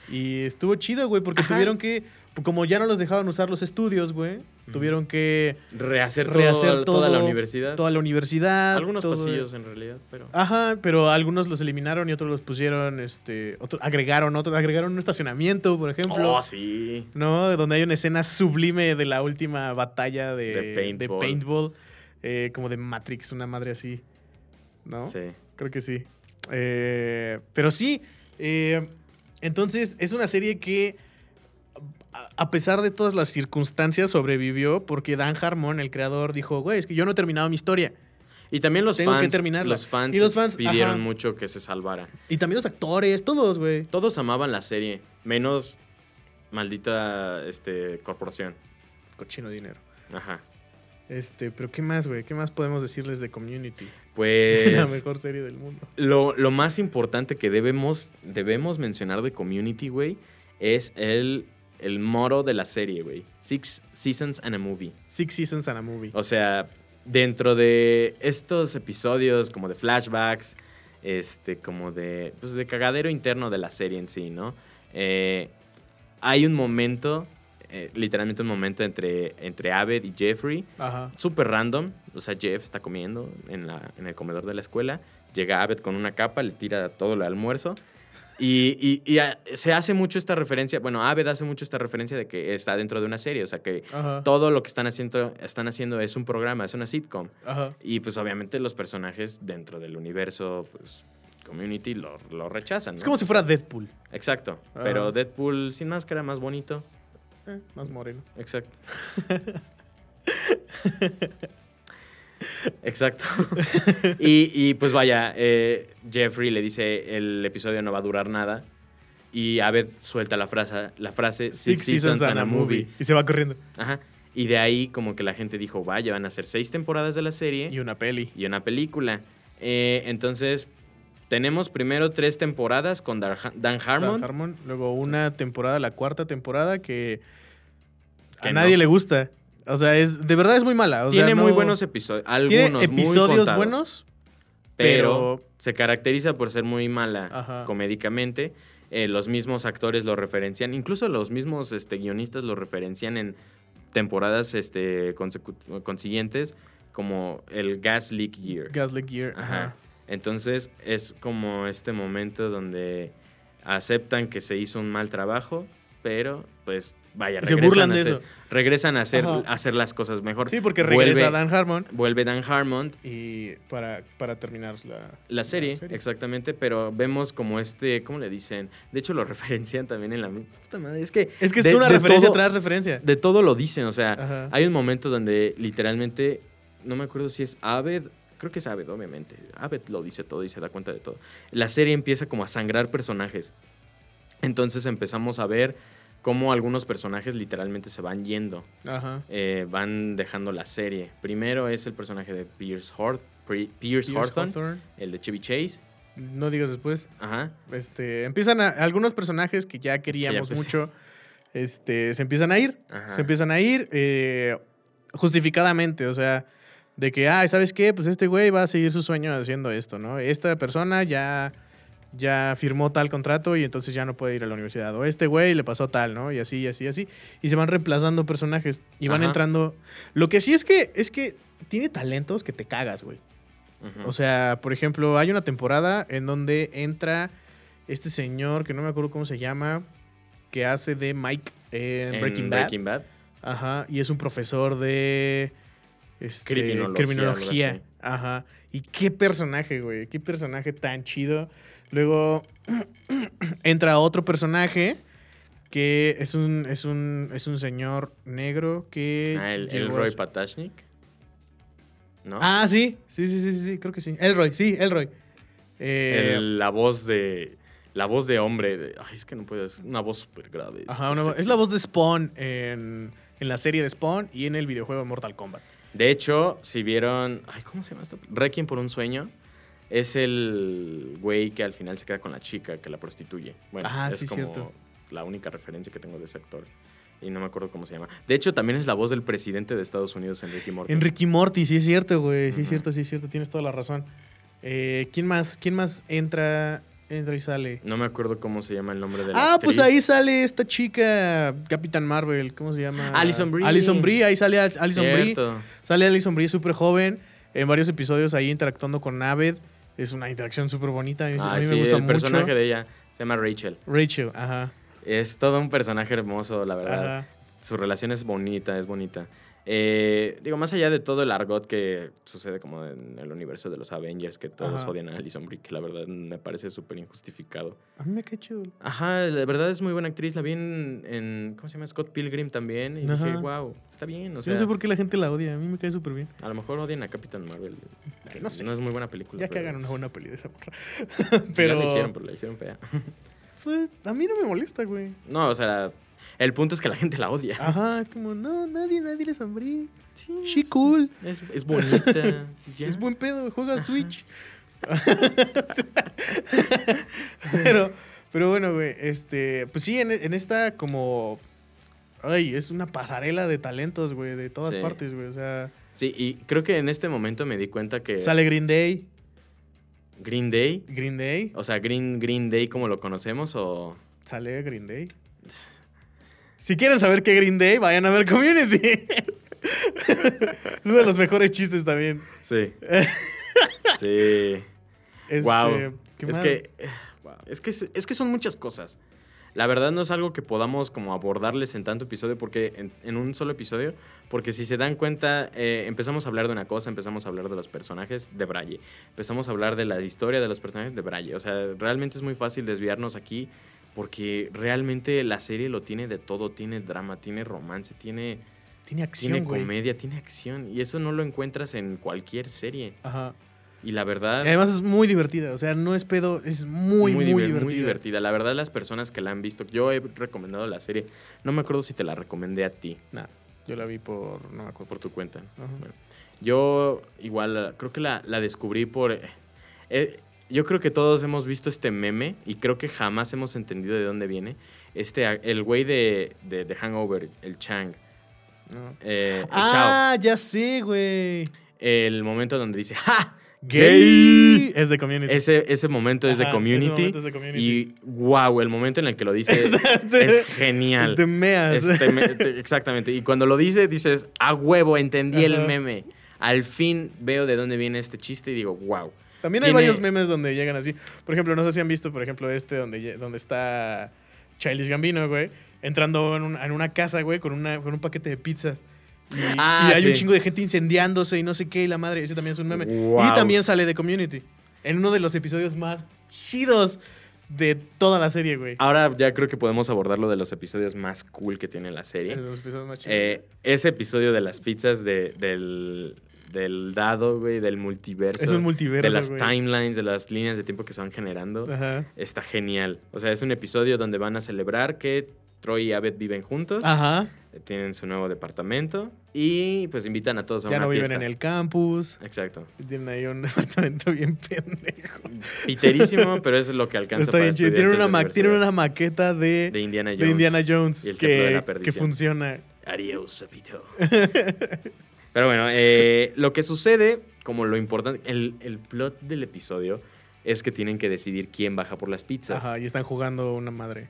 Y estuvo chido, güey, porque Ajá. tuvieron que, como ya no los dejaban usar los estudios, güey, tuvieron que Rehacer, todo- rehacer toda la universidad. toda la universidad. Algunos todo- pasillos en realidad, pero... Ajá, pero algunos los eliminaron y otros los pusieron, este, otro- agregaron otro, agregaron un estacionamiento, por ejemplo. Oh, sí. ¿no? Donde hay una escena sublime de la última batalla de, De paintball, eh, como de Matrix, una madre así, ¿no? Sí. Creo que sí. Eh, pero sí, eh, entonces es una serie que, a- pesar de todas las circunstancias, sobrevivió porque Dan Harmon, el creador, dijo, güey, es que yo no he terminado mi historia. Y también los Tengo que fans, terminarla. los fans, Y los fans, pidieron ajá. mucho que se salvara. Y también los actores, todos, güey. Todos amaban la serie, menos maldita este, corporación. Cochino dinero. Ajá. Este, pero ¿qué más, güey? ¿Qué más podemos decirles de Community? la Pues mejor serie del mundo. lo, lo más importante que debemos, debemos mencionar de Community, güey, es el, el moro de la serie, güey. Six Seasons and a Movie. Six Seasons and a Movie. O sea, dentro de estos episodios como de flashbacks, este, como de, pues de cagadero interno de la serie en sí, ¿no? Eh, hay un momento, eh, literalmente un momento entre, entre Abed y Jeffrey, súper random. O sea, Jeff está comiendo en, la, en el comedor de la escuela, llega Abed con una capa, le tira todo el almuerzo. Y, y- y, ah, se hace mucho esta referencia, bueno, Abed hace mucho esta referencia de que está dentro de una serie, o sea que Ajá. todo lo que están haciendo, están haciendo es un programa, es una sitcom. Ajá. Y pues obviamente los personajes dentro del universo, pues, community lo, lo rechazan. Es ¿no? como si fuera Deadpool. Exacto. Ajá. Pero Deadpool sin máscara, más bonito. Eh, más moreno. Exacto. Exacto. y, y, pues vaya, eh, Jeffrey le dice el episodio no va a durar nada. Y Abed suelta la frase, la frase Six, Seasons and a Movie. Y se va corriendo. Ajá. Y de ahí como que la gente dijo, vaya, van a ser seis temporadas de la serie Y una peli. y una película. Eh, entonces, tenemos primero tres temporadas con Dan Harmon. Dan Harmon. Luego una temporada, la cuarta temporada, que, Que a no. nadie le gusta. O sea, es de verdad es muy mala. O sea, Tiene muy no- buenos episodios. Tiene Algunos muy episodios contados, buenos, pero, pero- se caracteriza por ser muy mala Ajá. comédicamente. Eh, los mismos actores lo referencian, incluso los mismos este, guionistas lo referencian en temporadas este, consiguientes como el Gas Leak Year. Gaslight Gear. Ajá. Ajá. Entonces es como este momento donde aceptan que se hizo un mal trabajo, pero pues vaya, Se regresan burlan a de hacer- eso. Regresan a hacer, Ajá. a hacer las cosas mejor. Sí, porque Vuelve- regresa Dan Harmon Vuelve Dan Harmon y para, para terminar la, La serie, exactamente, pero vemos como este, ¿cómo le dicen? De hecho lo referencian también en la puta madre, es que Es que es de- una de referencia todo- tras referencia. de todo lo dicen, o sea, Ajá. hay un momento donde literalmente no me acuerdo si es Aved, creo que es Aved obviamente. Aved lo dice todo y se da cuenta de todo. La serie empieza como a sangrar personajes. Entonces empezamos a ver cómo algunos personajes literalmente se van yendo, Ajá. eh, van dejando la serie. Primero es el personaje de Pierce, Hort, Pierce Hawthorne. el de Chevy Chase. no digas después. Ajá. Este, empiezan a, algunos personajes que ya queríamos pues, mucho, este, se empiezan a ir. Ajá. Se empiezan a ir eh, justificadamente, o sea, de que, ah, ¿sabes qué? Pues este güey va a seguir su sueño haciendo esto, ¿no? Esta persona ya, ya firmó tal contrato y entonces ya no puede ir a la universidad. O este güey le pasó tal, ¿no? Y así, y así, y así. Y se van reemplazando personajes y van Ajá. entrando. Lo que sí es que, es que tiene talentos que te cagas, güey. O sea, por ejemplo, hay una temporada en donde entra este señor que no me acuerdo cómo se llama, que hace de Mike en, En Breaking Bad. Breaking Bad. Ajá, y es un profesor de este, Criminología, criminología. Ajá. Y qué personaje, güey. Qué personaje tan chido. Luego entra otro personaje que es un, es un, es un señor negro que. Ah, el, a Roy Patashnik. ¿No? Ah, sí. Sí, sí, sí, sí, sí, creo que sí. Elroy, sí, Elroy. Eh, El- la voz de. La voz de hombre. de- ay, es que no puedo. Es una voz súper grave. ajá, una es la voz de Spawn en, en la serie de Spawn y en el videojuego de Mortal Kombat. De hecho, si vieron. Ay, ¿cómo se llama esto? Requiem por un sueño. Es el güey que al final se queda con la chica que la prostituye. Bueno, Ah, es sí, como cierto. la única referencia que tengo de ese actor. Y no me acuerdo cómo se llama. De hecho, también es la voz del presidente de Estados Unidos, Enrique Morty. Enrique Morty, sí es cierto, güey. Sí es cierto, sí es cierto. Tienes toda la razón. Eh, ¿Quién más? ¿Quién más entra, entra y sale? No me acuerdo cómo se llama el nombre de la Ah, pues ahí sale esta chica, Capitán Marvel, ¿cómo se llama? Alison Brie. Alison Brie, ahí sale Al- Alison Brie. Cierto. Sale Alison Brie súper joven, en varios episodios ahí interactuando con Naved. Es una interacción súper bonita, a mí, a Ah, mí sí, me gusta el mucho. personaje de ella se llama Rachel. Rachel, ajá. Es todo un personaje hermoso, la verdad. ajá. Su relación es bonita, es bonita. Eh, digo, más allá de todo el argot que sucede como en el universo de los Avengers, que todos Ajá. odian a Alison Brie, que la verdad me parece súper injustificado. A mí me cae chido. Ajá, la verdad es muy buena actriz. La vi en, en- ¿cómo se llama? Scott Pilgrim también. Y Ajá. dije, wow, está bien. O Yo sea, no sé por qué la gente la odia, a mí me cae súper bien. a lo mejor odian a Captain Marvel. Ay, no sé. No es muy buena película. Ya que hagan una buena peli de esa morra. Ya Pero la hicieron, pero la hicieron fea. pues, a mí no me molesta, güey. No, o sea, el punto es que la gente la odia. Ajá, es como, no, nadie, nadie le sombrí. Sí, She es- cool. Es, es bonita. ya. Es buen pedo, juega Switch. pero, pero bueno, güey, este, pues sí, en, en esta como, ay, es una pasarela de talentos, güey, de todas Sí. partes, güey. O sea, Sí, y creo que en este momento me di cuenta que sale Green Day, Green Day, Green Day, o sea, Green, Green Day como lo conocemos, o... sale Green Day. Si quieren saber qué Green Day, vayan a ver Community. es uno de los mejores chistes también. Sí. sí. Este, wow. ¿qué Es que, wow, es que es que son muchas cosas. La verdad no es algo que podamos como abordarles en tanto episodio porque en, en un solo episodio, porque si se dan cuenta, eh, empezamos a hablar de una cosa, empezamos a hablar de los personajes de Braille, empezamos a hablar de la historia de los personajes de Braille. O sea, realmente es muy fácil desviarnos aquí porque realmente la serie lo tiene de todo, tiene drama, tiene romance, tiene, Tiene acción, tiene güey. comedia, tiene acción y eso no lo encuentras en cualquier serie. Ajá. Y la verdad... Y además es muy divertida, o sea, no es pedo, es muy, muy, diver- divertida. muy divertida. La verdad, las personas que la han visto, yo he recomendado la serie. No me acuerdo si te la recomendé a ti, Nah, yo la vi por, no me acuerdo. por tu cuenta. Ajá. Bueno, yo igual, creo que la, la descubrí por... eh, yo creo que todos hemos visto este meme y creo que jamás hemos entendido de dónde viene. Este, el güey de, de, de Hangover, el Chang. No. eh, el Ah, ya sé, güey. El momento donde dice, ¡Ja! Gay. Es de Community. Ese, ese momento es de ese community. momento es de Community. Y wow, el momento en el que lo dice Este- es genial. Te meas. Este, me- te- exactamente. Y cuando lo dice, dices, a huevo, entendí el meme. Al fin veo de dónde viene este chiste y digo, wow. También hay tiene- varios memes donde llegan así. Por ejemplo, no sé si han visto, por ejemplo, este donde, donde está Childish Gambino, güey, entrando en, un- en una casa, güey, con, una, con un paquete de pizzas. Y, Ah, y hay un chingo de gente incendiándose y no sé qué, y la madre. Ese también es un meme. Wow. Y también sale de Community. En uno de los episodios más chidos de toda la serie, güey. Ahora ya creo que podemos abordar lo de los episodios más cool que tiene la serie. De los episodios más chidos. Eh, ese episodio de las pizzas de- del, del dado, güey, del multiverso. es un multiverso, De las güey. timelines, de las líneas de tiempo que se van generando. Ajá. Está genial. O sea, es un episodio donde van a celebrar que Troy y Abed viven juntos. Ajá. tienen su nuevo departamento y pues invitan a todos a Ya una no viven fiesta. en el campus. Exacto. Tienen ahí un departamento bien pendejo. Piterísimo, pero eso es lo que alcanza para. Tienen una, ma- tienen una maqueta de, de Indiana Jones. de Indiana Jones y el templo de la que, que perdición. funciona. Adiós, sapito. Pero bueno, eh, lo que sucede, como lo importante, el, el plot del episodio es que tienen que decidir quién baja por las pizzas. Ajá, y están jugando una madre.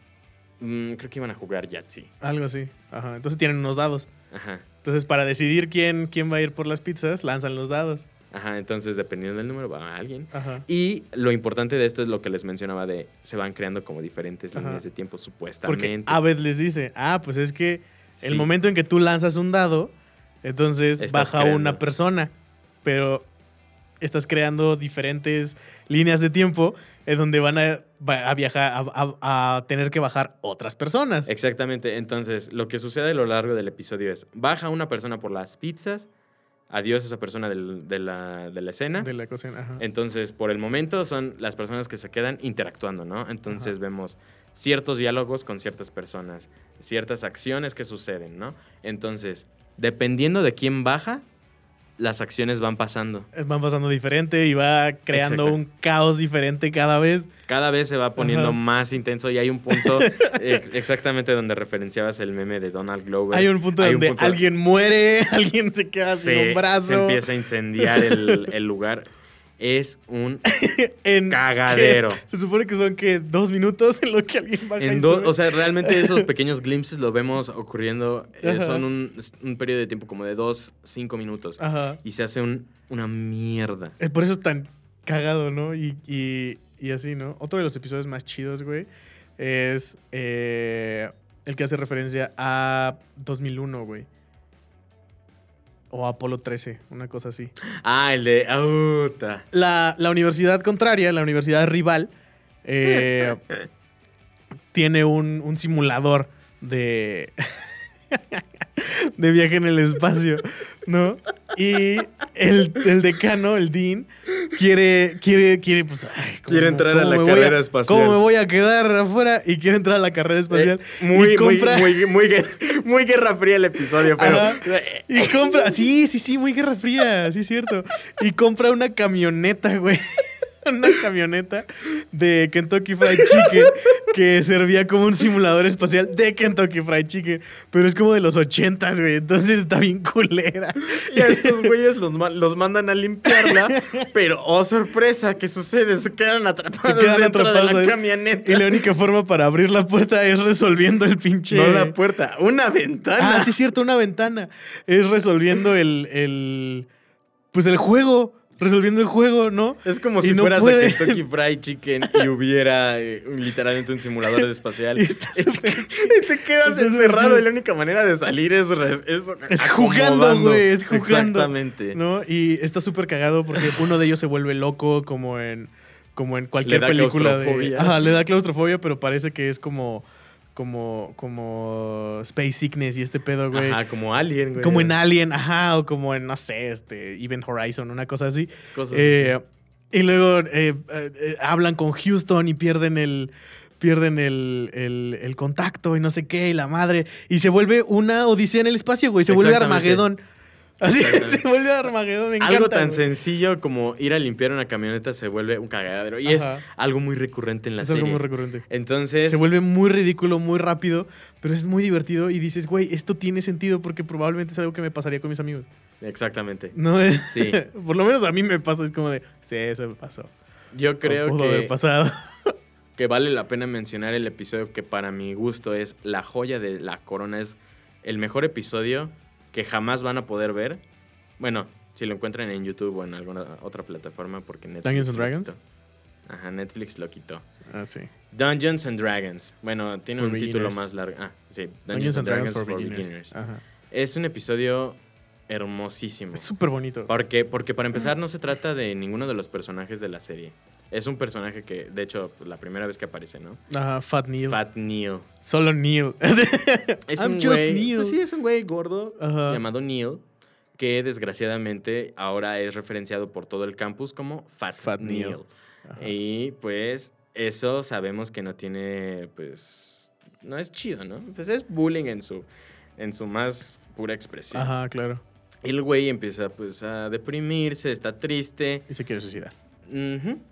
Mm, creo que iban a jugar Yahtzee. Algo así. Ajá. Entonces tienen unos dados. Ajá. Entonces, para decidir quién, quién va a ir por las pizzas, lanzan los dados. Ajá, entonces dependiendo del número va a alguien. Ajá. Y lo importante de esto es lo que les mencionaba de se van creando como diferentes Ajá. líneas de tiempo Porque supuestamente. Abed les dice, ah, pues es que el momento en que tú lanzas un dado, entonces Estás baja creando. una persona. Pero estás creando diferentes líneas de tiempo en donde van a, a viajar, a, a- a tener que bajar otras personas. Exactamente. Entonces, lo que sucede a lo largo del episodio es, baja una persona por las pizzas, adiós esa persona del- de, la, de la escena. De la cocina. Ajá. Entonces, por el momento son las personas que se quedan interactuando, ¿no? Entonces Ajá. vemos ciertos diálogos con ciertas personas, ciertas acciones que suceden, ¿no? Entonces, dependiendo de quién baja, las acciones van pasando. Van pasando diferente y va creando Exacto. un caos diferente cada vez. Cada vez se va poniendo Ajá. más intenso y hay un punto ex- exactamente donde referenciabas el meme de Donald Glover. Hay un punto Hay un donde punto- alguien muere, alguien se queda sin se, un brazo. se empieza a incendiar el, el lugar. Es un en cagadero. que se supone que son que dos minutos en lo que alguien baja y En sube. o sea, realmente esos pequeños glimpses lo vemos ocurriendo. eh, son un, un periodo de tiempo como de dos, cinco minutos. Ajá. Y se hace un- una mierda. Eh, Por eso es tan cagado, ¿no? Y, y- y así, ¿no? Otro de los episodios más chidos, güey, es eh, el que hace referencia a 2001, güey. O Apolo 13, una cosa así. Ah, el de. Auta. La, la universidad contraria, la universidad rival, eh, tiene un, un simulador de, de viaje en el espacio, ¿no? Y el, el decano, el dean, quiere, quiere, quiere, pues, ay, ¿cómo- Quiere entrar a la carrera espacial. ¿Cómo me voy a quedar afuera? Y quiere entrar a la carrera espacial. Eh, muy, y compra, muy, muy, muy, muy guerra fría el episodio, pero. Ajá. Y compra, sí, sí, sí, muy guerra fría, sí es cierto. Y compra una camioneta, güey. Una camioneta de Kentucky Fried Chicken que servía como un simulador espacial de Kentucky Fried Chicken. Pero es como de los ochentas, güey. Entonces está bien culera. Y a estos güeyes los, los mandan a limpiarla, pero oh sorpresa, ¿qué sucede? Se quedan atrapados Se quedan dentro atrapados de la camioneta. Y la única forma para abrir la puerta es resolviendo el pinche. No la puerta, una ventana. Ah, sí, es cierto, una ventana. Es resolviendo el. el pues el juego. Resolviendo el juego, ¿no? Es como Y si no fueras puede. a Kentucky Fried Chicken y hubiera eh, literalmente un simulador espacial. Y súper Y te quedas encerrado y la única manera de salir es, es, Es jugando, güey, es jugando. Exactamente. ¿No? Y está súper cagado porque uno de ellos se vuelve loco como en como en cualquier Le da película de le da claustrofobia, pero parece que es como como como Space Sickness y este pedo, güey. Ajá, como Alien, güey. Como en Alien, ajá, o como en no sé, este Event Horizon, una cosa así. Cosas Eh, y luego eh, eh, hablan con Houston y pierden el pierden el, el- el contacto y no sé qué, y la madre. Y se vuelve una odisea en el espacio, güey. Se vuelve. Armagedón. Así, se vuelve Armagedón. Me encanta, algo tan güey. sencillo como ir a limpiar una camioneta se vuelve un cagadero. Y es algo muy recurrente en la Es serie. algo muy recurrente. Entonces, Se vuelve muy ridículo, muy rápido, pero es muy divertido y dices, güey, esto tiene sentido porque probablemente es algo que me pasaría con mis amigos. exactamente. No es. Sí. Por lo menos a mí me pasa, es como de, sí, eso me pasó. Yo O creo pudo haber que, pasado. que vale la pena mencionar el episodio que para mi gusto es la joya de la corona. Es el mejor episodio que jamás van a poder ver. Bueno, si lo encuentran en YouTube o en alguna otra plataforma, porque Netflix. ¿Dungeons and lo Dragons? quitó. Ajá, Netflix lo quitó. Ah, sí. Dungeons and Dragons. Bueno, tiene For un título beginners. más largo. Ah, sí. Dungeons and Dragons for beginners. Ajá. Es un episodio hermosísimo. Es súper bonito. Porque, porque para empezar no se trata de ninguno de los personajes de la serie. Es un personaje que, de hecho, la primera vez que aparece, ¿no? Ajá, Fat Neil. Fat Neil. Solo Neil. Es I'm un just güey. Neil. Pues sí, es un güey gordo Ajá. llamado Neil. Que desgraciadamente ahora es referenciado por todo el campus como Fat, Fat Neil. Y pues eso sabemos que no tiene, pues, no es chido, ¿no? Pues es bullying en su, en su más pura expresión. Ajá, claro. Y el güey empieza pues a deprimirse, está triste. Y se quiere suicidar.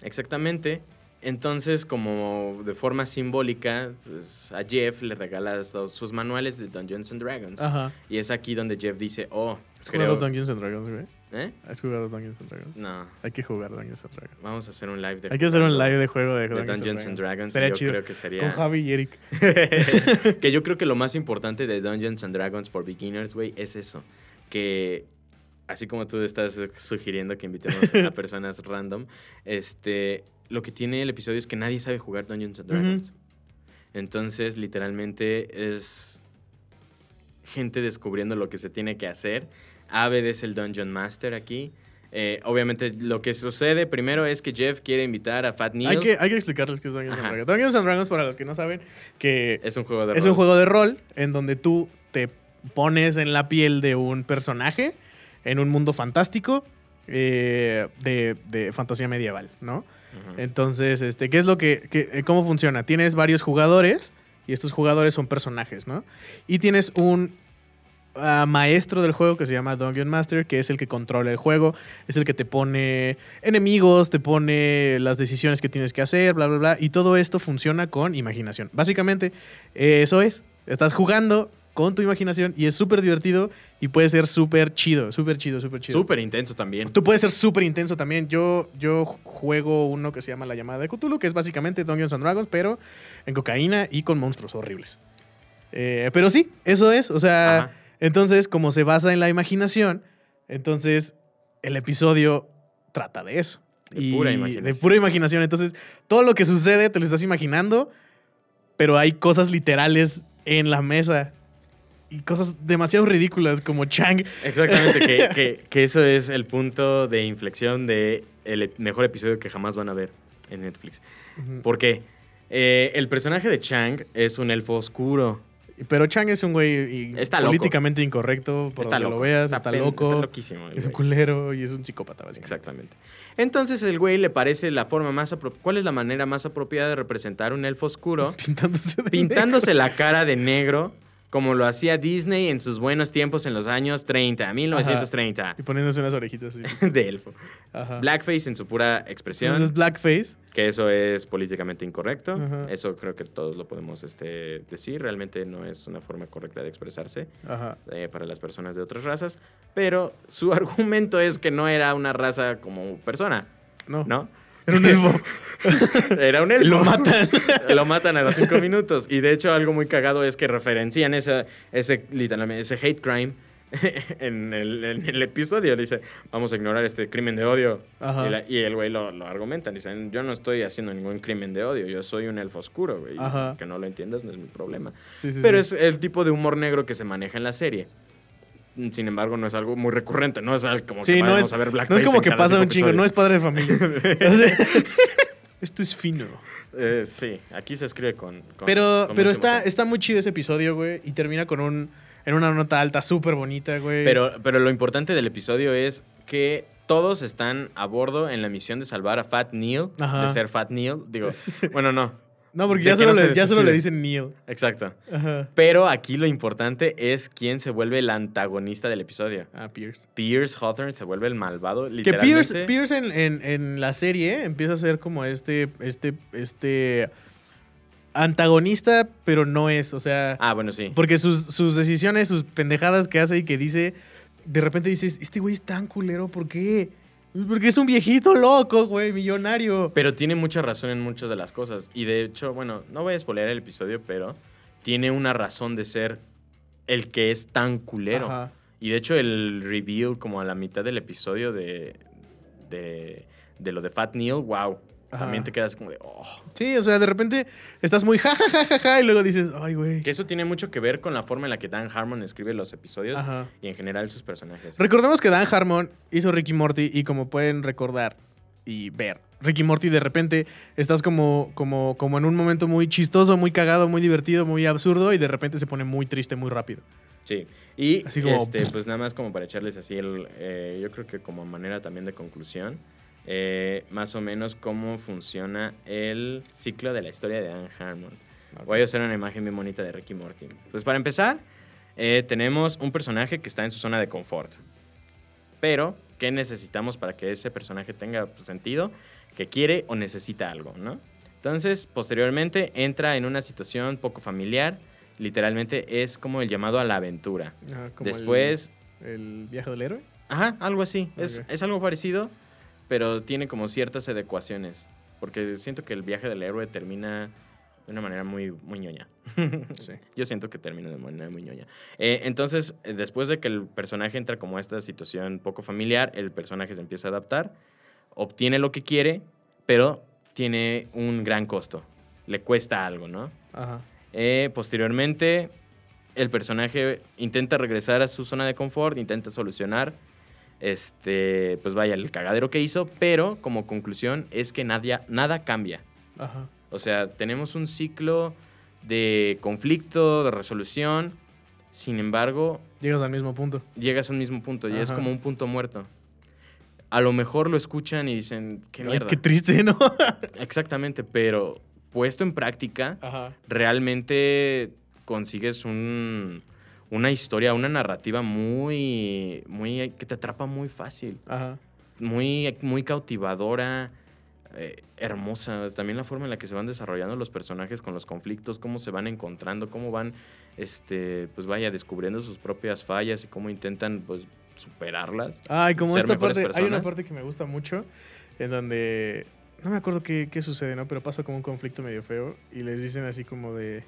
Exactamente. Entonces, como de forma simbólica, pues, a Jeff le regala los- sus manuales de Dungeons and Dragons. Ajá. Y es aquí donde Jeff dice, oh, ¿Has creo... jugado Dungeons and Dragons, güey? ¿Eh? ¿Has jugado Dungeons and Dragons? No, Hay que jugar Dungeons and Dragons. vamos a hacer un live de... Hay que hacer un live de juego de, de Dungeons and Dragons. Sería chido. creo que sería... Con Javi y Eric. que yo creo que lo más importante de Dungeons and Dragons for Beginners, güey, es eso. Que así como tú estás sugiriendo que invitemos a personas random, este, lo que tiene el episodio es que nadie sabe jugar Dungeons and. Dragons. Entonces, literalmente es gente descubriendo lo que se tiene que hacer. Aved es el Dungeon Master aquí. Eh, obviamente, lo que sucede primero es que Jeff quiere invitar a Fat Neil. Hay que, hay que explicarles qué es Dungeons and Dragons. Dungeons and Dragons, para los que no saben, que Es un juego de es rol. un juego de rol en donde tú te pones en la piel de un personaje en un mundo fantástico eh, de, de fantasía medieval, ¿no? Entonces, este, ¿qué es lo que, que- eh, cómo funciona? Tienes varios jugadores y estos jugadores son personajes, ¿no? Y tienes un ah, maestro del juego que se llama Dungeon Master, que es el que controla el juego, es el que te pone enemigos, te pone las decisiones que tienes que hacer, bla, bla, bla. Y todo esto funciona con imaginación. Básicamente, eh, eso es. Estás jugando con tu imaginación y es súper divertido y puede ser súper chido, súper chido, súper chido. Súper intenso también. Tú puedes ser súper intenso también. Yo, yo juego uno que se llama La llamada de Cthulhu, que es básicamente Dungeons and Dragons, pero en cocaína y con monstruos horribles. Eh, pero sí, eso es. O sea, Ajá. entonces, como se basa en la imaginación, entonces el episodio trata de eso. De pura imaginación. De pura imaginación. Entonces, todo lo que sucede te lo estás imaginando, pero hay cosas literales en la mesa. Y cosas demasiado ridículas como Chang. Exactamente, que, que- que eso es el punto de inflexión de el e- mejor episodio que jamás van a ver en Netflix. Ujú. ¿Por qué? Eh, el personaje de Chang es un elfo oscuro. Pero Chang es un güey Está loco. políticamente incorrecto, por está donde loco. lo veas, está, loco, Está loquísimo. es un culero y es un psicópata, básicamente. Exactamente. Entonces el güey le parece la forma más ¿Cuál es la manera más apropiada de representar un elfo oscuro? Pintándose de Pintándose la cara de negro como lo hacía Disney en sus buenos tiempos en los años 30, 1930, Y poniéndose unas orejitas así. de elfo. Ajá. Blackface en su pura expresión. Entonces es blackface. Que eso es políticamente incorrecto. Ajá. Eso creo que todos lo podemos este, decir. Realmente no es una forma correcta de expresarse Ajá. eh, para las personas de otras razas. Pero su argumento es que no era una raza como persona, No. ¿no? Era un elfo. Era un elfo. Lo matan. Lo matan a los cinco minutos. Y de hecho, algo muy cagado es que referencian ese, ese, literalmente, ese hate crime en el, en el episodio. Dice, vamos a ignorar este crimen de odio. Y, la- y el güey lo, lo argumenta. Dicen, yo no estoy haciendo ningún crimen de odio. Yo soy un elfo oscuro, güey. Que no lo entiendas no es mi problema. Sí, sí, Pero sí. es el tipo de humor negro que se maneja en la serie. Sin embargo, no es algo muy recurrente. No es algo como Sí, que no vamos es, a ver no Blackface es como que pasa un chingo, no es padre de familia. Esto es fino. Eh, sí, aquí se escribe con... con- Pero, con pero está, emoción. está muy chido ese episodio, güey. Y termina con un. En una nota alta súper bonita, güey. Pero, pero lo importante del episodio es que todos están a bordo en la misión de salvar a Fat Neil, Ajá. de ser Fat Neil. Digo, bueno, no, No, porque ya, que solo, no le, ya solo le dicen Neil. exacto. Ajá. Pero aquí lo importante es quién se vuelve el antagonista del episodio. Ah, Pierce. Pierce Hawthorne se vuelve el malvado, Que literalmente. Pierce, Pierce en, en- en la serie empieza a ser como este, este, este antagonista, pero no es, o sea, Ah, bueno, sí. porque sus, sus decisiones, sus pendejadas que hace y que dice, de repente dices, este güey es tan culero, ¿por qué? Porque es un viejito loco, güey, millonario. Pero tiene mucha razón en muchas de las cosas. Y de hecho, bueno, no voy a spoilear el episodio, pero tiene una razón de ser el que es tan culero. Ajá. Y de hecho, el reveal, como a la mitad del episodio de, de, de lo de Fat Neil, wow. Ajá. También te quedas como de, oh. Sí, o sea, de repente estás muy ja, ja, ja, ja, ja, y luego dices, ay, güey. Que eso tiene mucho que ver con la forma en la que Dan Harmon escribe los episodios Ajá. y en general sus personajes. Recordemos que Dan Harmon hizo Ricky Morty y como pueden recordar y ver, Ricky Morty de repente estás como, como, como en un momento muy chistoso, muy cagado, muy divertido, muy absurdo y de repente se pone muy triste muy rápido. Sí. Y Así como- este, pues nada más como para echarles así el. eh, yo creo que como manera también de conclusión. Eh, más o menos cómo funciona el ciclo de la historia de Dan Harmon. Voy a hacer una imagen bien bonita de Ricky Morty. Pues para empezar, Eh, tenemos un personaje que está en su zona de confort. Pero, ¿qué necesitamos para que ese personaje tenga pues, sentido? Que quiere o necesita algo, ¿no? Entonces, posteriormente, entra en una situación poco familiar. Literalmente es como el llamado a la aventura. Ah, como Después, El, el viaje del héroe. Ajá, algo así. Es, es algo parecido, pero tiene como ciertas adecuaciones. Porque siento que el viaje del héroe termina de una manera muy, muy ñoña. Sí. Yo siento que termina de manera muy ñoña. Eh, entonces, eh, después de que el personaje entra como a esta situación poco familiar, el personaje se empieza a adaptar, obtiene lo que quiere, pero tiene un gran costo. Le cuesta algo, ¿no? Ajá. Eh, posteriormente, el personaje intenta regresar a su zona de confort, intenta solucionar, este, pues vaya, el cagadero que hizo, pero como conclusión es que nadie, nada cambia. Ajá. O sea, tenemos un ciclo de conflicto, de resolución, sin embargo, Llegas al mismo punto. llegas al mismo punto y es como un punto muerto. A lo mejor lo escuchan y dicen, qué Ay, mierda. qué triste, ¿no? Exactamente, pero puesto en práctica, Ajá. realmente consigues un- una historia, una narrativa muy, muy, que te atrapa muy fácil, Ajá. muy, muy cautivadora, eh, hermosa. También la forma en la que se van desarrollando los personajes con los conflictos, cómo se van encontrando, cómo van, este, pues vaya, descubriendo sus propias fallas y cómo intentan, pues, superarlas. Ay, como esta parte, hay una parte que me gusta mucho en donde no me acuerdo qué, qué sucede, ¿no? Pero pasa como un conflicto medio feo y les dicen así como de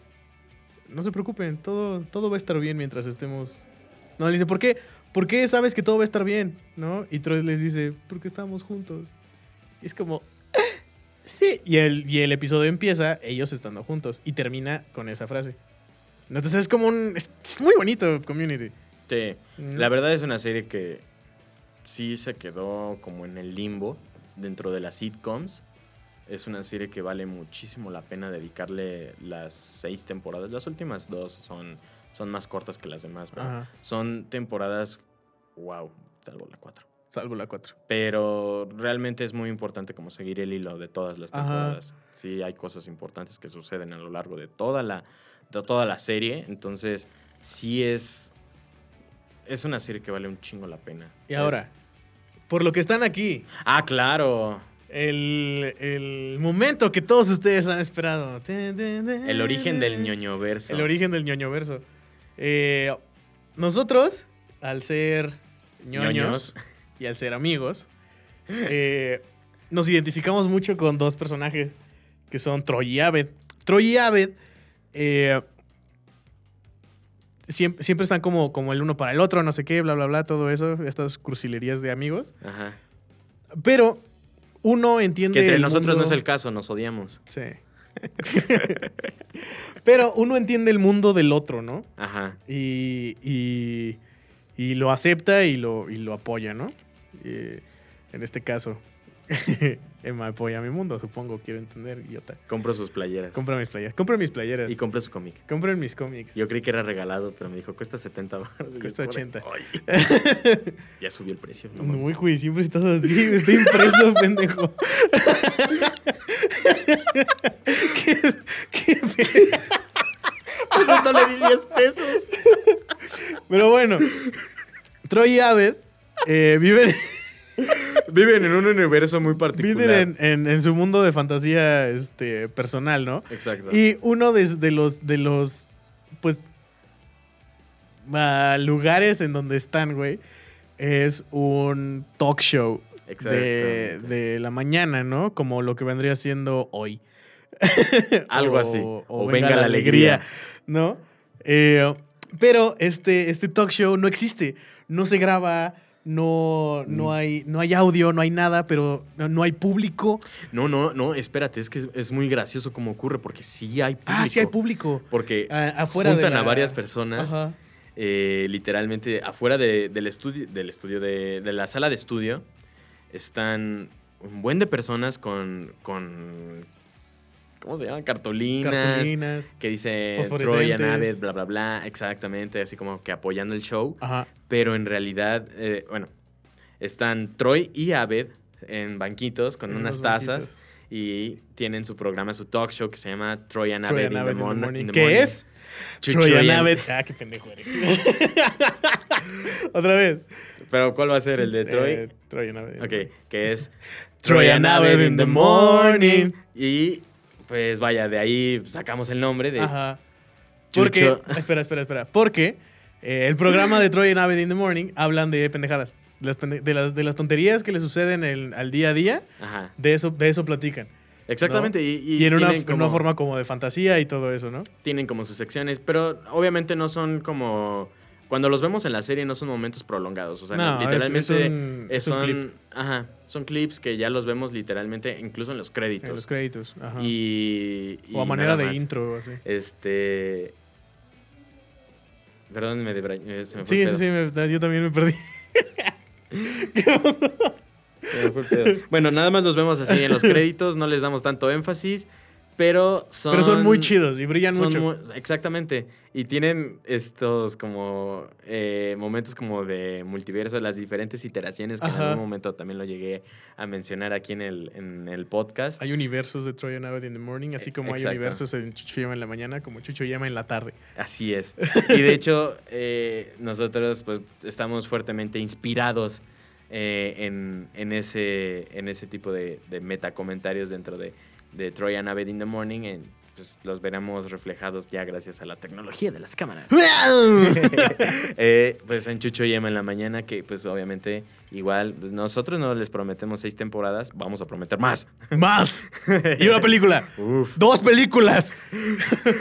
no se preocupen, todo, todo va a estar bien mientras estemos. No, le dice, ¿por qué? ¿Por qué sabes que todo va a estar bien? ¿No? Y Troy les dice, porque estamos juntos. Y es como, sí. Y el, y el episodio empieza ellos estando juntos y termina con esa frase. Entonces es como un. Es, es muy bonito, community. Sí. La verdad es una serie que sí se quedó como en el limbo dentro de las sitcoms. Es una serie que vale muchísimo la pena dedicarle las seis temporadas. Las últimas dos son, son más cortas que las demás, pero Ajá. son temporadas, wow, salvo la cuatro. Salvo la 4. Pero realmente es muy importante como seguir el hilo de todas las Ajá. temporadas. Sí, hay cosas importantes que suceden a lo largo de toda la, de toda la serie. Entonces, sí es. Es una serie que vale un chingo la pena. Y Es- ahora, por lo que están aquí, Ah, claro. El, el momento que todos ustedes han esperado. El origen del ñoño verso. El origen del ñoño verso. Eh, nosotros, al ser ñoños, Ñoños. y al ser amigos, eh, nos identificamos mucho con dos personajes que son Troy y Abed. Troy y Abed eh, siempre, siempre están como, como el uno para el otro, no sé qué, bla, bla, bla, todo eso, estas crucilerías de amigos. Ajá. Pero uno entiende. Que entre el nosotros no es el caso, nos odiamos. Sí. Pero uno entiende el mundo del otro, ¿no? Ajá. Y, y, y lo acepta y lo, y lo apoya, ¿no? En este caso, Emma apoya mi mundo, supongo, quiero entender, idiota. Compro sus playeras. Compra mis playeras. Compra mis playeras. y compro su cómic. Compren mis cómics. Yo creí que era regalado, pero me dijo, cuesta 70 baros. Cuesta 80. ya subió el precio. No, No, güey, siempre estás así, está impreso, pendejo. ¿Qué, qué pe- no le di 10 pesos. Pero bueno, Troy y Abed eh, viven, Viven en un universo muy particular. viven en, en- en su mundo de fantasía este, personal, ¿no? Exacto. Y uno de, de los, de los, pues, ah, lugares en donde están, güey, es un talk show de, de la mañana, ¿no? Como lo que vendría siendo hoy. Algo O- así. O, venga, la alegría, ¿no? Eh, pero este, este talk show no existe. No se graba, no, Mm. no, hay, no hay audio, no hay nada, pero no, no hay público. No, no, no, espérate, es que es muy gracioso como ocurre, porque sí hay público. Ah, sí hay público. Porque afuera de juntan la- a varias personas, Ajá. eh, literalmente afuera de- del estudio, del estudio de, de la sala de estudio, están un buen de personas con, con ¿cómo se llaman? Cartolinas. Cartulinas. Que dice Troy Fosforescentes. Navid, bla, bla, bla. Exactamente, así como que apoyando el show. Ajá. Pero en realidad, eh, bueno, están Troy y Abed en banquitos con En unas tazas banquitos. y tienen su programa, su talk show que se llama Troyan Abbott Troyan in, Abbott the in the Morning. ¿Qué es? Chucho Troyan y- Abbott. Ah, qué pendejo eres. Otra vez. Pero ¿cuál va a ser el de Troy? Eh, Troyan Abbott. Ok, que es Troyan Abbott in the morning. Y pues vaya, de ahí sacamos el nombre de Ajá. Chucho. Porque, espera, espera, espera. Porque eh, el programa de Troy and Abbott in the Morning hablan de pendejadas. De las, pende- de las, de las tonterías que le suceden el- al día a día, Ajá. de eso, de eso platican. Exactamente. Y, y Y, en, una, tienen, en como, una forma como de fantasía y todo eso, ¿no? tienen como sus secciones, pero obviamente no son como... Cuando los vemos en la serie no son momentos prolongados. O sea, No, literalmente es un- es un son, clip. Ajá, son clips que ya los vemos literalmente incluso en los créditos. En los créditos. Ajá. Y, o a manera de más. intro, así. Este... Perdón, me debra- eh, me Sí, sí, sí, me- yo también me perdí. Me. Bueno, nada más los vemos así en los créditos, no les damos tanto énfasis, pero son... Pero son muy chidos y brillan mucho. muy- exactamente. Y tienen estos como eh, momentos como de multiverso, las diferentes iteraciones que en algún momento también lo llegué a mencionar aquí en el, en el podcast. Hay universos de Troy and Abbott in the Morning, así como hay universos en Chucho Llama en la mañana, como Chucho Llama en la tarde. Así es. Y de hecho, eh, nosotros pues estamos fuertemente inspirados eh, en, en ese, en ese tipo de, de metacomentarios dentro de, de Troy and Abbott in the Morning. en, pues, los veremos reflejados ya gracias a la tecnología de las cámaras. Eh, pues en Chucho y Emma en la mañana, que pues obviamente igual pues, nosotros no les prometemos seis temporadas, vamos a prometer más. ¡Más! Y una película. Uf, ¡Dos películas!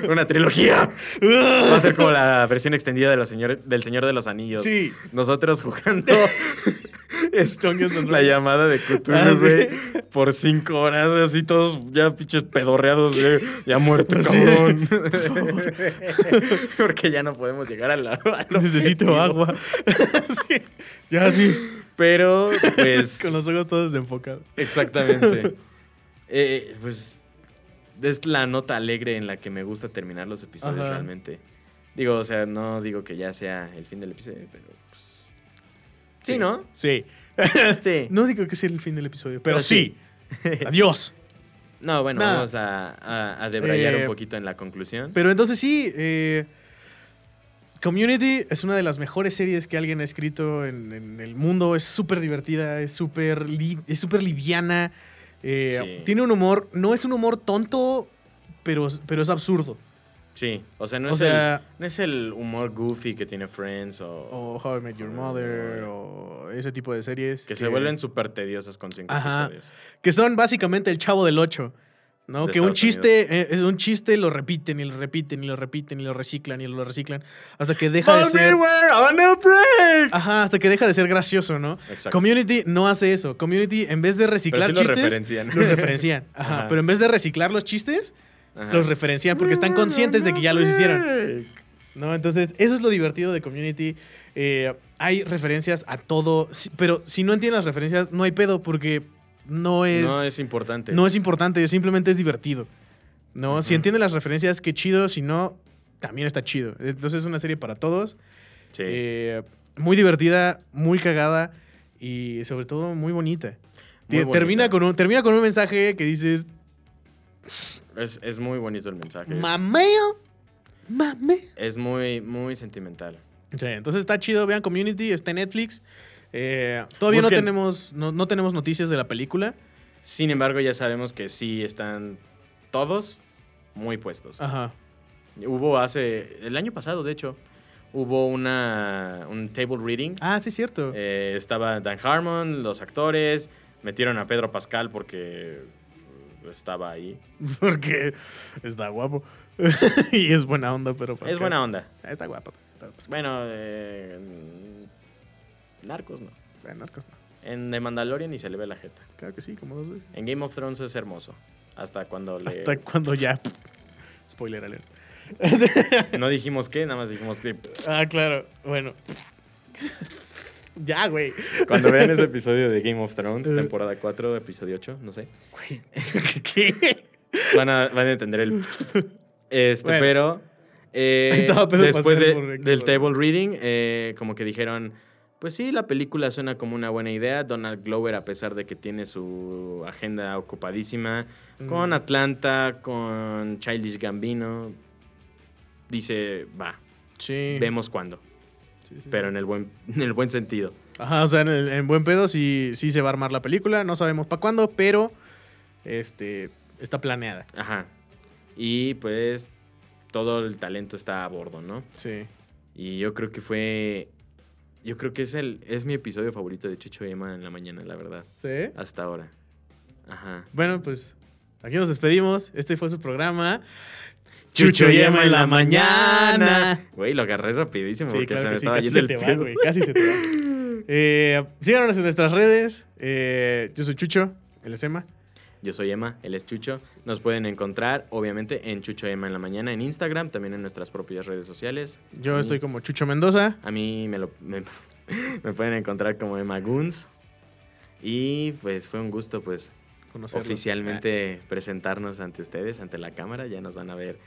una trilogía. Va a ser como la versión extendida de los señores, del Señor de los Anillos. Sí. Nosotros jugando la llamada de Cthulhu, Ah, güey, por cinco horas, así todos ya pinches pedorreados, güey, ya muerto, cabrón. Porque ya no podemos llegar a la. a Necesito objetivo. agua. Sí. Ya sí. Pero, pues. Con los ojos todos desenfocados. Exactamente. Eh, pues es la nota alegre en la que me gusta terminar los episodios Ajá. realmente. Digo, o sea, no digo que ya sea el fin del episodio, pero pues. Sí, Sí. ¿no? Sí. Sí. No digo que sea el fin del episodio, pero, Pero sí. Adiós. No, bueno, Nah. vamos a, a, a debrayar Eh, un poquito en la conclusión. Pero entonces sí, eh, Community es una de las mejores series que alguien ha escrito en, en el mundo. Es súper divertida, es súper li- es súper liviana. eh, Sí. Tiene un humor, no es un humor tonto, pero, pero es absurdo. Sí, o sea, no, o es, sea- el, no es el humor goofy que tiene Friends o, O How I Met Your Mother, o ese tipo de series. que se vuelven súper tediosas con cinco Ajá. episodios. Que son básicamente el chavo del 8. ¿no? De Que un chiste, eh, es un chiste, lo repiten y lo repiten y lo repiten y lo reciclan y lo reciclan. Hasta que deja de ser. break! Ajá, hasta que deja de ser gracioso, ¿no? Exacto. Community no hace eso. Community, en vez de reciclar sí chistes, referencian. los referencian. Ajá, Ajá. Pero en vez de reciclar los chistes, Ajá. los referencian porque están conscientes de que ya los hicieron. ¿No? Entonces, eso es lo divertido de Community. Eh, hay referencias a todo, pero si no entiendes las referencias, no hay pedo porque no es, no es importante. no es importante, simplemente es divertido. ¿no? Si entiendes las referencias, qué chido. Si no, también está chido. Entonces, es una serie para todos. Sí. Eh, muy divertida, muy cagada y sobre todo muy bonita. Muy Termina, bonita. con un, termina con un mensaje que dices, Es, es muy bonito el mensaje. mameo, mameo. Es muy, muy sentimental. Sí, entonces está chido, vean Community, está en Netflix. Eh, todavía no tenemos, no, no tenemos noticias de la película. Sin embargo, ya sabemos que sí están todos muy puestos. Ajá. Hubo hace, el año pasado, de hecho, hubo una, un table reading. Ah, sí, es cierto. Eh, estaba Dan Harmon, los actores, metieron a Pedro Pascal porque estaba ahí. Porque está guapo. y es buena onda, pero... Es Pascal. buena onda. Está guapo. Está Pascal. Bueno, eh, Narcos no. Bueno, Narcos no. En The Mandalorian ni se le ve la jeta. Claro que sí, como dos veces. En Game of Thrones es hermoso. Hasta cuando le... Hasta cuando ya... Spoiler alert. No dijimos qué, nada más dijimos que... Ah, claro. Bueno. Ya, güey. Cuando vean ese episodio de Game of Thrones, temporada 4, episodio 8, no sé, Güey. ¿Qué? van a, van a entender el... Este, Bueno. pero... eh, después de- del table reading, eh, como que dijeron, Pues sí, la película suena como una buena idea. Donald Glover, a pesar de que tiene su agenda ocupadísima, con Mm. Atlanta, con Childish Gambino, dice, va, Sí. vemos cuándo. Sí, sí, Pero en el buen, en el buen sentido. Ajá, o sea, en, el- en buen pedo sí, sí se va a armar la película. No sabemos para cuándo, pero este está planeada. Ajá. Y pues todo el talento está a bordo, ¿no? Sí. Y yo creo que fue. Yo creo que es el es mi episodio favorito de Chucho y Emma en la mañana, la verdad. ¿Sí? Hasta ahora. Ajá. Bueno, pues aquí nos despedimos. Este fue su programa. Chucho y Emma en la mañana. Güey, lo agarré rapidísimo Sí, porque claro se me sí, estaba casi yendo se el te va, güey. Casi se te va. Eh, síganos en nuestras redes. Eh, yo soy Chucho, él es Emma. Yo soy Emma, él es Chucho. Nos pueden encontrar, obviamente, en Chucho Emma en la mañana en Instagram, también en nuestras propias redes sociales. Yo mí- estoy como Chucho Mendoza. A mí me, lo, me, me pueden encontrar como Emma Goons. Y pues fue un gusto, pues, Conocerlos. oficialmente presentarnos ante ustedes, ante la cámara. Ya nos van a ver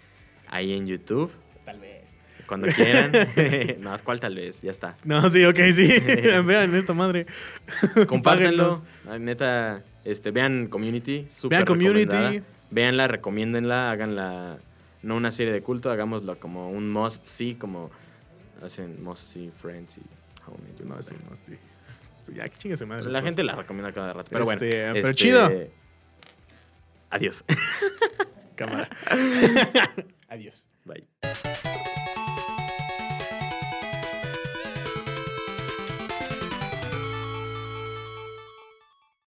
ahí en YouTube. Tal vez. Cuando quieran. no, ¿cuál tal vez? Ya está. No, sí, ok, sí. Vean esta madre. Compártanlo. Ay, Neta, este, vean Community. súper Vean Community. Véanla, recomiéndenla, háganla. No una serie de culto, hagámoslo como un must see, como hacen must see Friends y Your No, Mother. sí, no, sí. Ya, que chingue madre. La gente la recomienda cada rato. Pero bueno. Este, pero este, chido. Adiós. Cámara. Adiós. Bye.